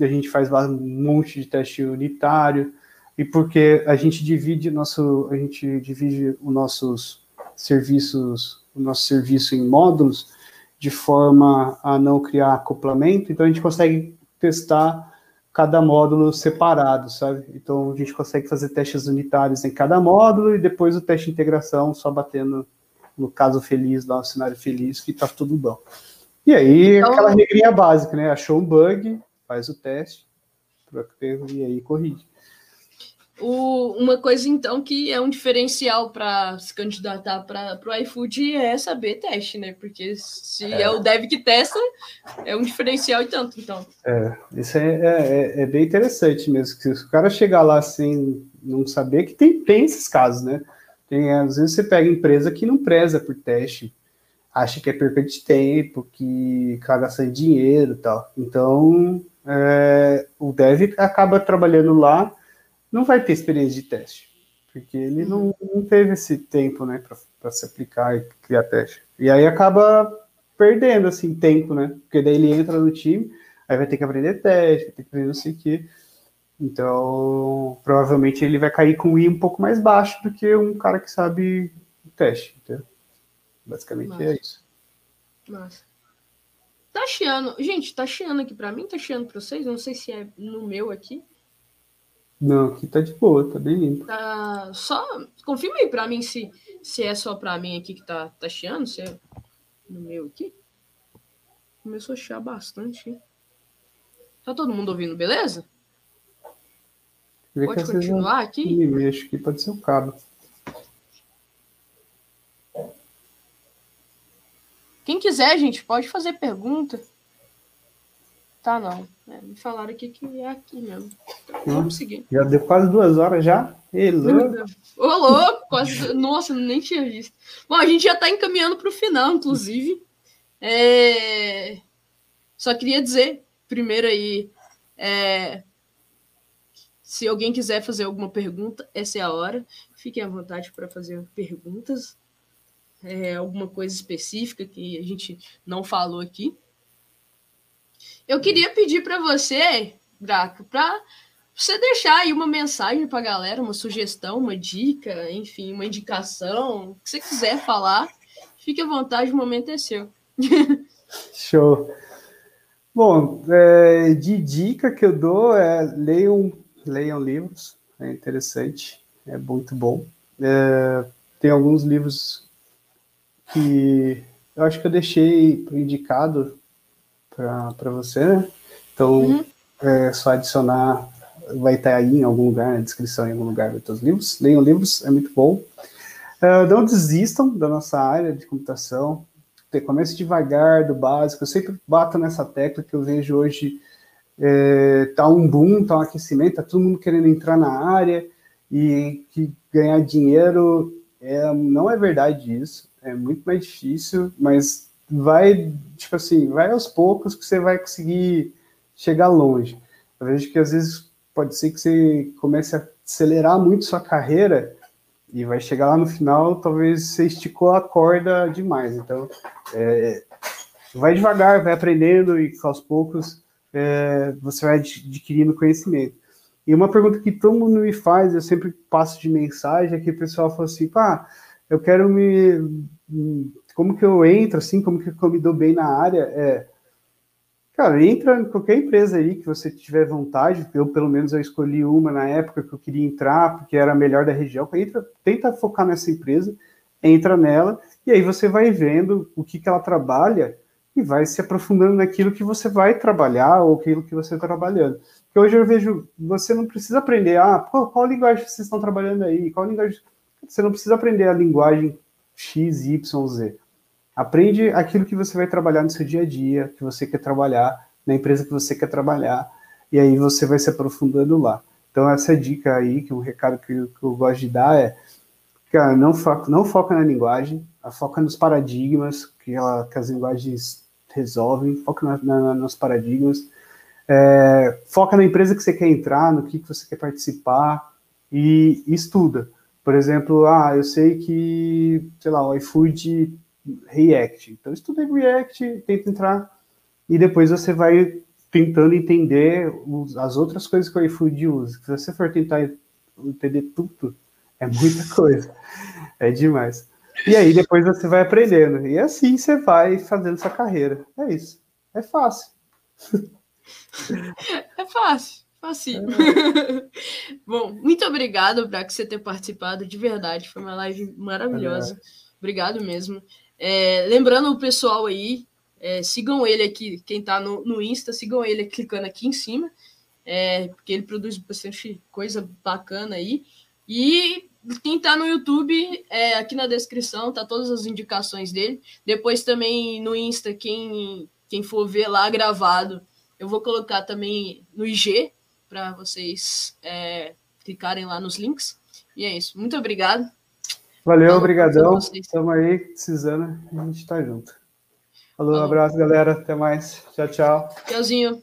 a gente faz um monte de teste unitário e porque a gente divide nosso a gente divide os nossos serviços o nosso serviço em módulos de forma a não criar acoplamento então a gente consegue testar cada módulo separado, sabe? Então a gente consegue fazer testes unitários em cada módulo e depois o teste de integração só batendo no caso feliz, lá no cenário feliz, que tá tudo bom. E aí, então, aquela regrinha básica, né? Achou um bug, faz o teste, e aí corrige. O, uma coisa, então, que é um diferencial para se candidatar para o iFood é saber teste, né? Porque se é. é. o dev que testa, é um diferencial e tanto, então. É, isso é, é, é, bem interessante mesmo. Se o cara chegar lá sem não saber, que tem, tem esses casos, né? Tem, às vezes você pega empresa que não preza por teste, acha que é perca de tempo, que caga sem dinheiro e tal. Então, é, o dev acaba trabalhando lá não vai ter experiência de teste, porque ele não, não teve esse tempo, né, para se aplicar e criar teste. E aí acaba perdendo, assim, tempo, né, porque daí ele entra no time, aí vai ter que aprender teste, vai ter que aprender não sei o quê. Então, provavelmente ele vai cair com o I um pouco mais baixo do que um cara que sabe o teste, entendeu? Basicamente é isso. Massa. Tá chiando. Gente, tá chiando aqui pra mim, tá chiando pra vocês. Não sei se é no meu aqui. Não, aqui tá de boa, tá bem limpo. Tá, só confirma aí pra mim se, se é só pra mim aqui que tá, tá chiando, se é no meu aqui. Começou a chiar bastante. Tá todo mundo ouvindo, beleza? Vê pode continuar aqui? Me mexo aqui, pode ser o cabo. Quem quiser, gente, pode fazer pergunta. Tá, não. É, me falaram aqui que é aqui mesmo. Então, hum, vamos seguir. Já deu quase duas horas já? Ô, louco! Quase... Nossa, nem tinha visto. Bom, a gente já está encaminhando para o final, inclusive. É... Só queria dizer, primeiro aí, é... se alguém quiser fazer alguma pergunta, essa é a hora. Fiquem à vontade para fazer perguntas. É, alguma coisa específica que a gente não falou aqui. Eu queria pedir para você, Draco, para você deixar aí uma mensagem para a galera, uma sugestão, uma dica, enfim, uma indicação, o que você quiser falar, fique à vontade, o momento é seu. (laughs) Show. Bom, é, de dica que eu dou é leiam, leiam livros, é interessante, é muito bom. É, tem alguns livros que eu acho que eu deixei indicado para você, né? Então, uhum. é só adicionar, vai estar aí em algum lugar, na descrição em algum lugar dos teus livros. Leiam livros, é muito bom. Uh, não desistam da nossa área de computação. Comece devagar, do básico. Eu sempre bato nessa tecla que eu vejo hoje é, tá um boom, tá um aquecimento, tá todo mundo querendo entrar na área e que ganhar dinheiro é, não é verdade isso. É muito mais difícil, mas vai, tipo assim, vai aos poucos que você vai conseguir chegar longe. Eu vejo que às vezes pode ser que você comece a acelerar muito sua carreira e vai chegar lá no final, talvez você esticou a corda demais. Então, é, vai devagar, vai aprendendo e aos poucos é, você vai adquirindo conhecimento. E uma pergunta que todo mundo me faz, eu sempre passo de mensagem, é que o pessoal fala assim, pá, eu quero me como que eu entro, assim, como que eu me dou bem na área, é, cara, entra em qualquer empresa aí que você tiver vontade, eu pelo menos eu escolhi uma na época que eu queria entrar, porque era a melhor da região, entra, tenta focar nessa empresa, entra nela, e aí você vai vendo o que, que ela trabalha e vai se aprofundando naquilo que você vai trabalhar ou aquilo que você está trabalhando. Porque hoje eu vejo, você não precisa aprender, ah, qual, qual linguagem vocês estão trabalhando aí, qual linguagem... Você não precisa aprender a linguagem X, Y, Z. Aprende aquilo que você vai trabalhar no seu dia a dia, que você quer trabalhar, na empresa que você quer trabalhar, e aí você vai se aprofundando lá. Então, essa dica aí, que é um recado que eu, que eu gosto de dar é, cara, não foca, não foca na linguagem, foca nos paradigmas que, ela, que as linguagens resolvem, foca na, na, nos paradigmas, é, foca na empresa que você quer entrar, no que, que você quer participar, e, e estuda. Por exemplo, ah, eu sei que, sei lá, o iFood React. Então, estuda React, tenta entrar, e depois você vai tentando entender os, as outras coisas que o iFood usa. Se você for tentar entender tudo, é muita (laughs) coisa. É demais. E aí depois você vai aprendendo. E assim você vai fazendo sua carreira. É isso. É fácil. É fácil. Facinho. É. (laughs) Bom, muito obrigado para você ter participado de verdade. Foi uma live maravilhosa. É. Obrigado mesmo. É, lembrando o pessoal aí, é, sigam ele aqui, quem está no, no Insta, sigam ele clicando aqui em cima, é, porque ele produz bastante coisa bacana aí. E quem está no YouTube, é, aqui na descrição, tá todas as indicações dele. Depois também no Insta, quem, quem for ver lá gravado, eu vou colocar também no IG, para vocês é, clicarem lá nos links. E é isso. Muito obrigado. Valeu, obrigadão. Estamos aí precisando, a gente está junto. Falou, Falou, um abraço, galera. Até mais. Tchau, tchau. Tchauzinho.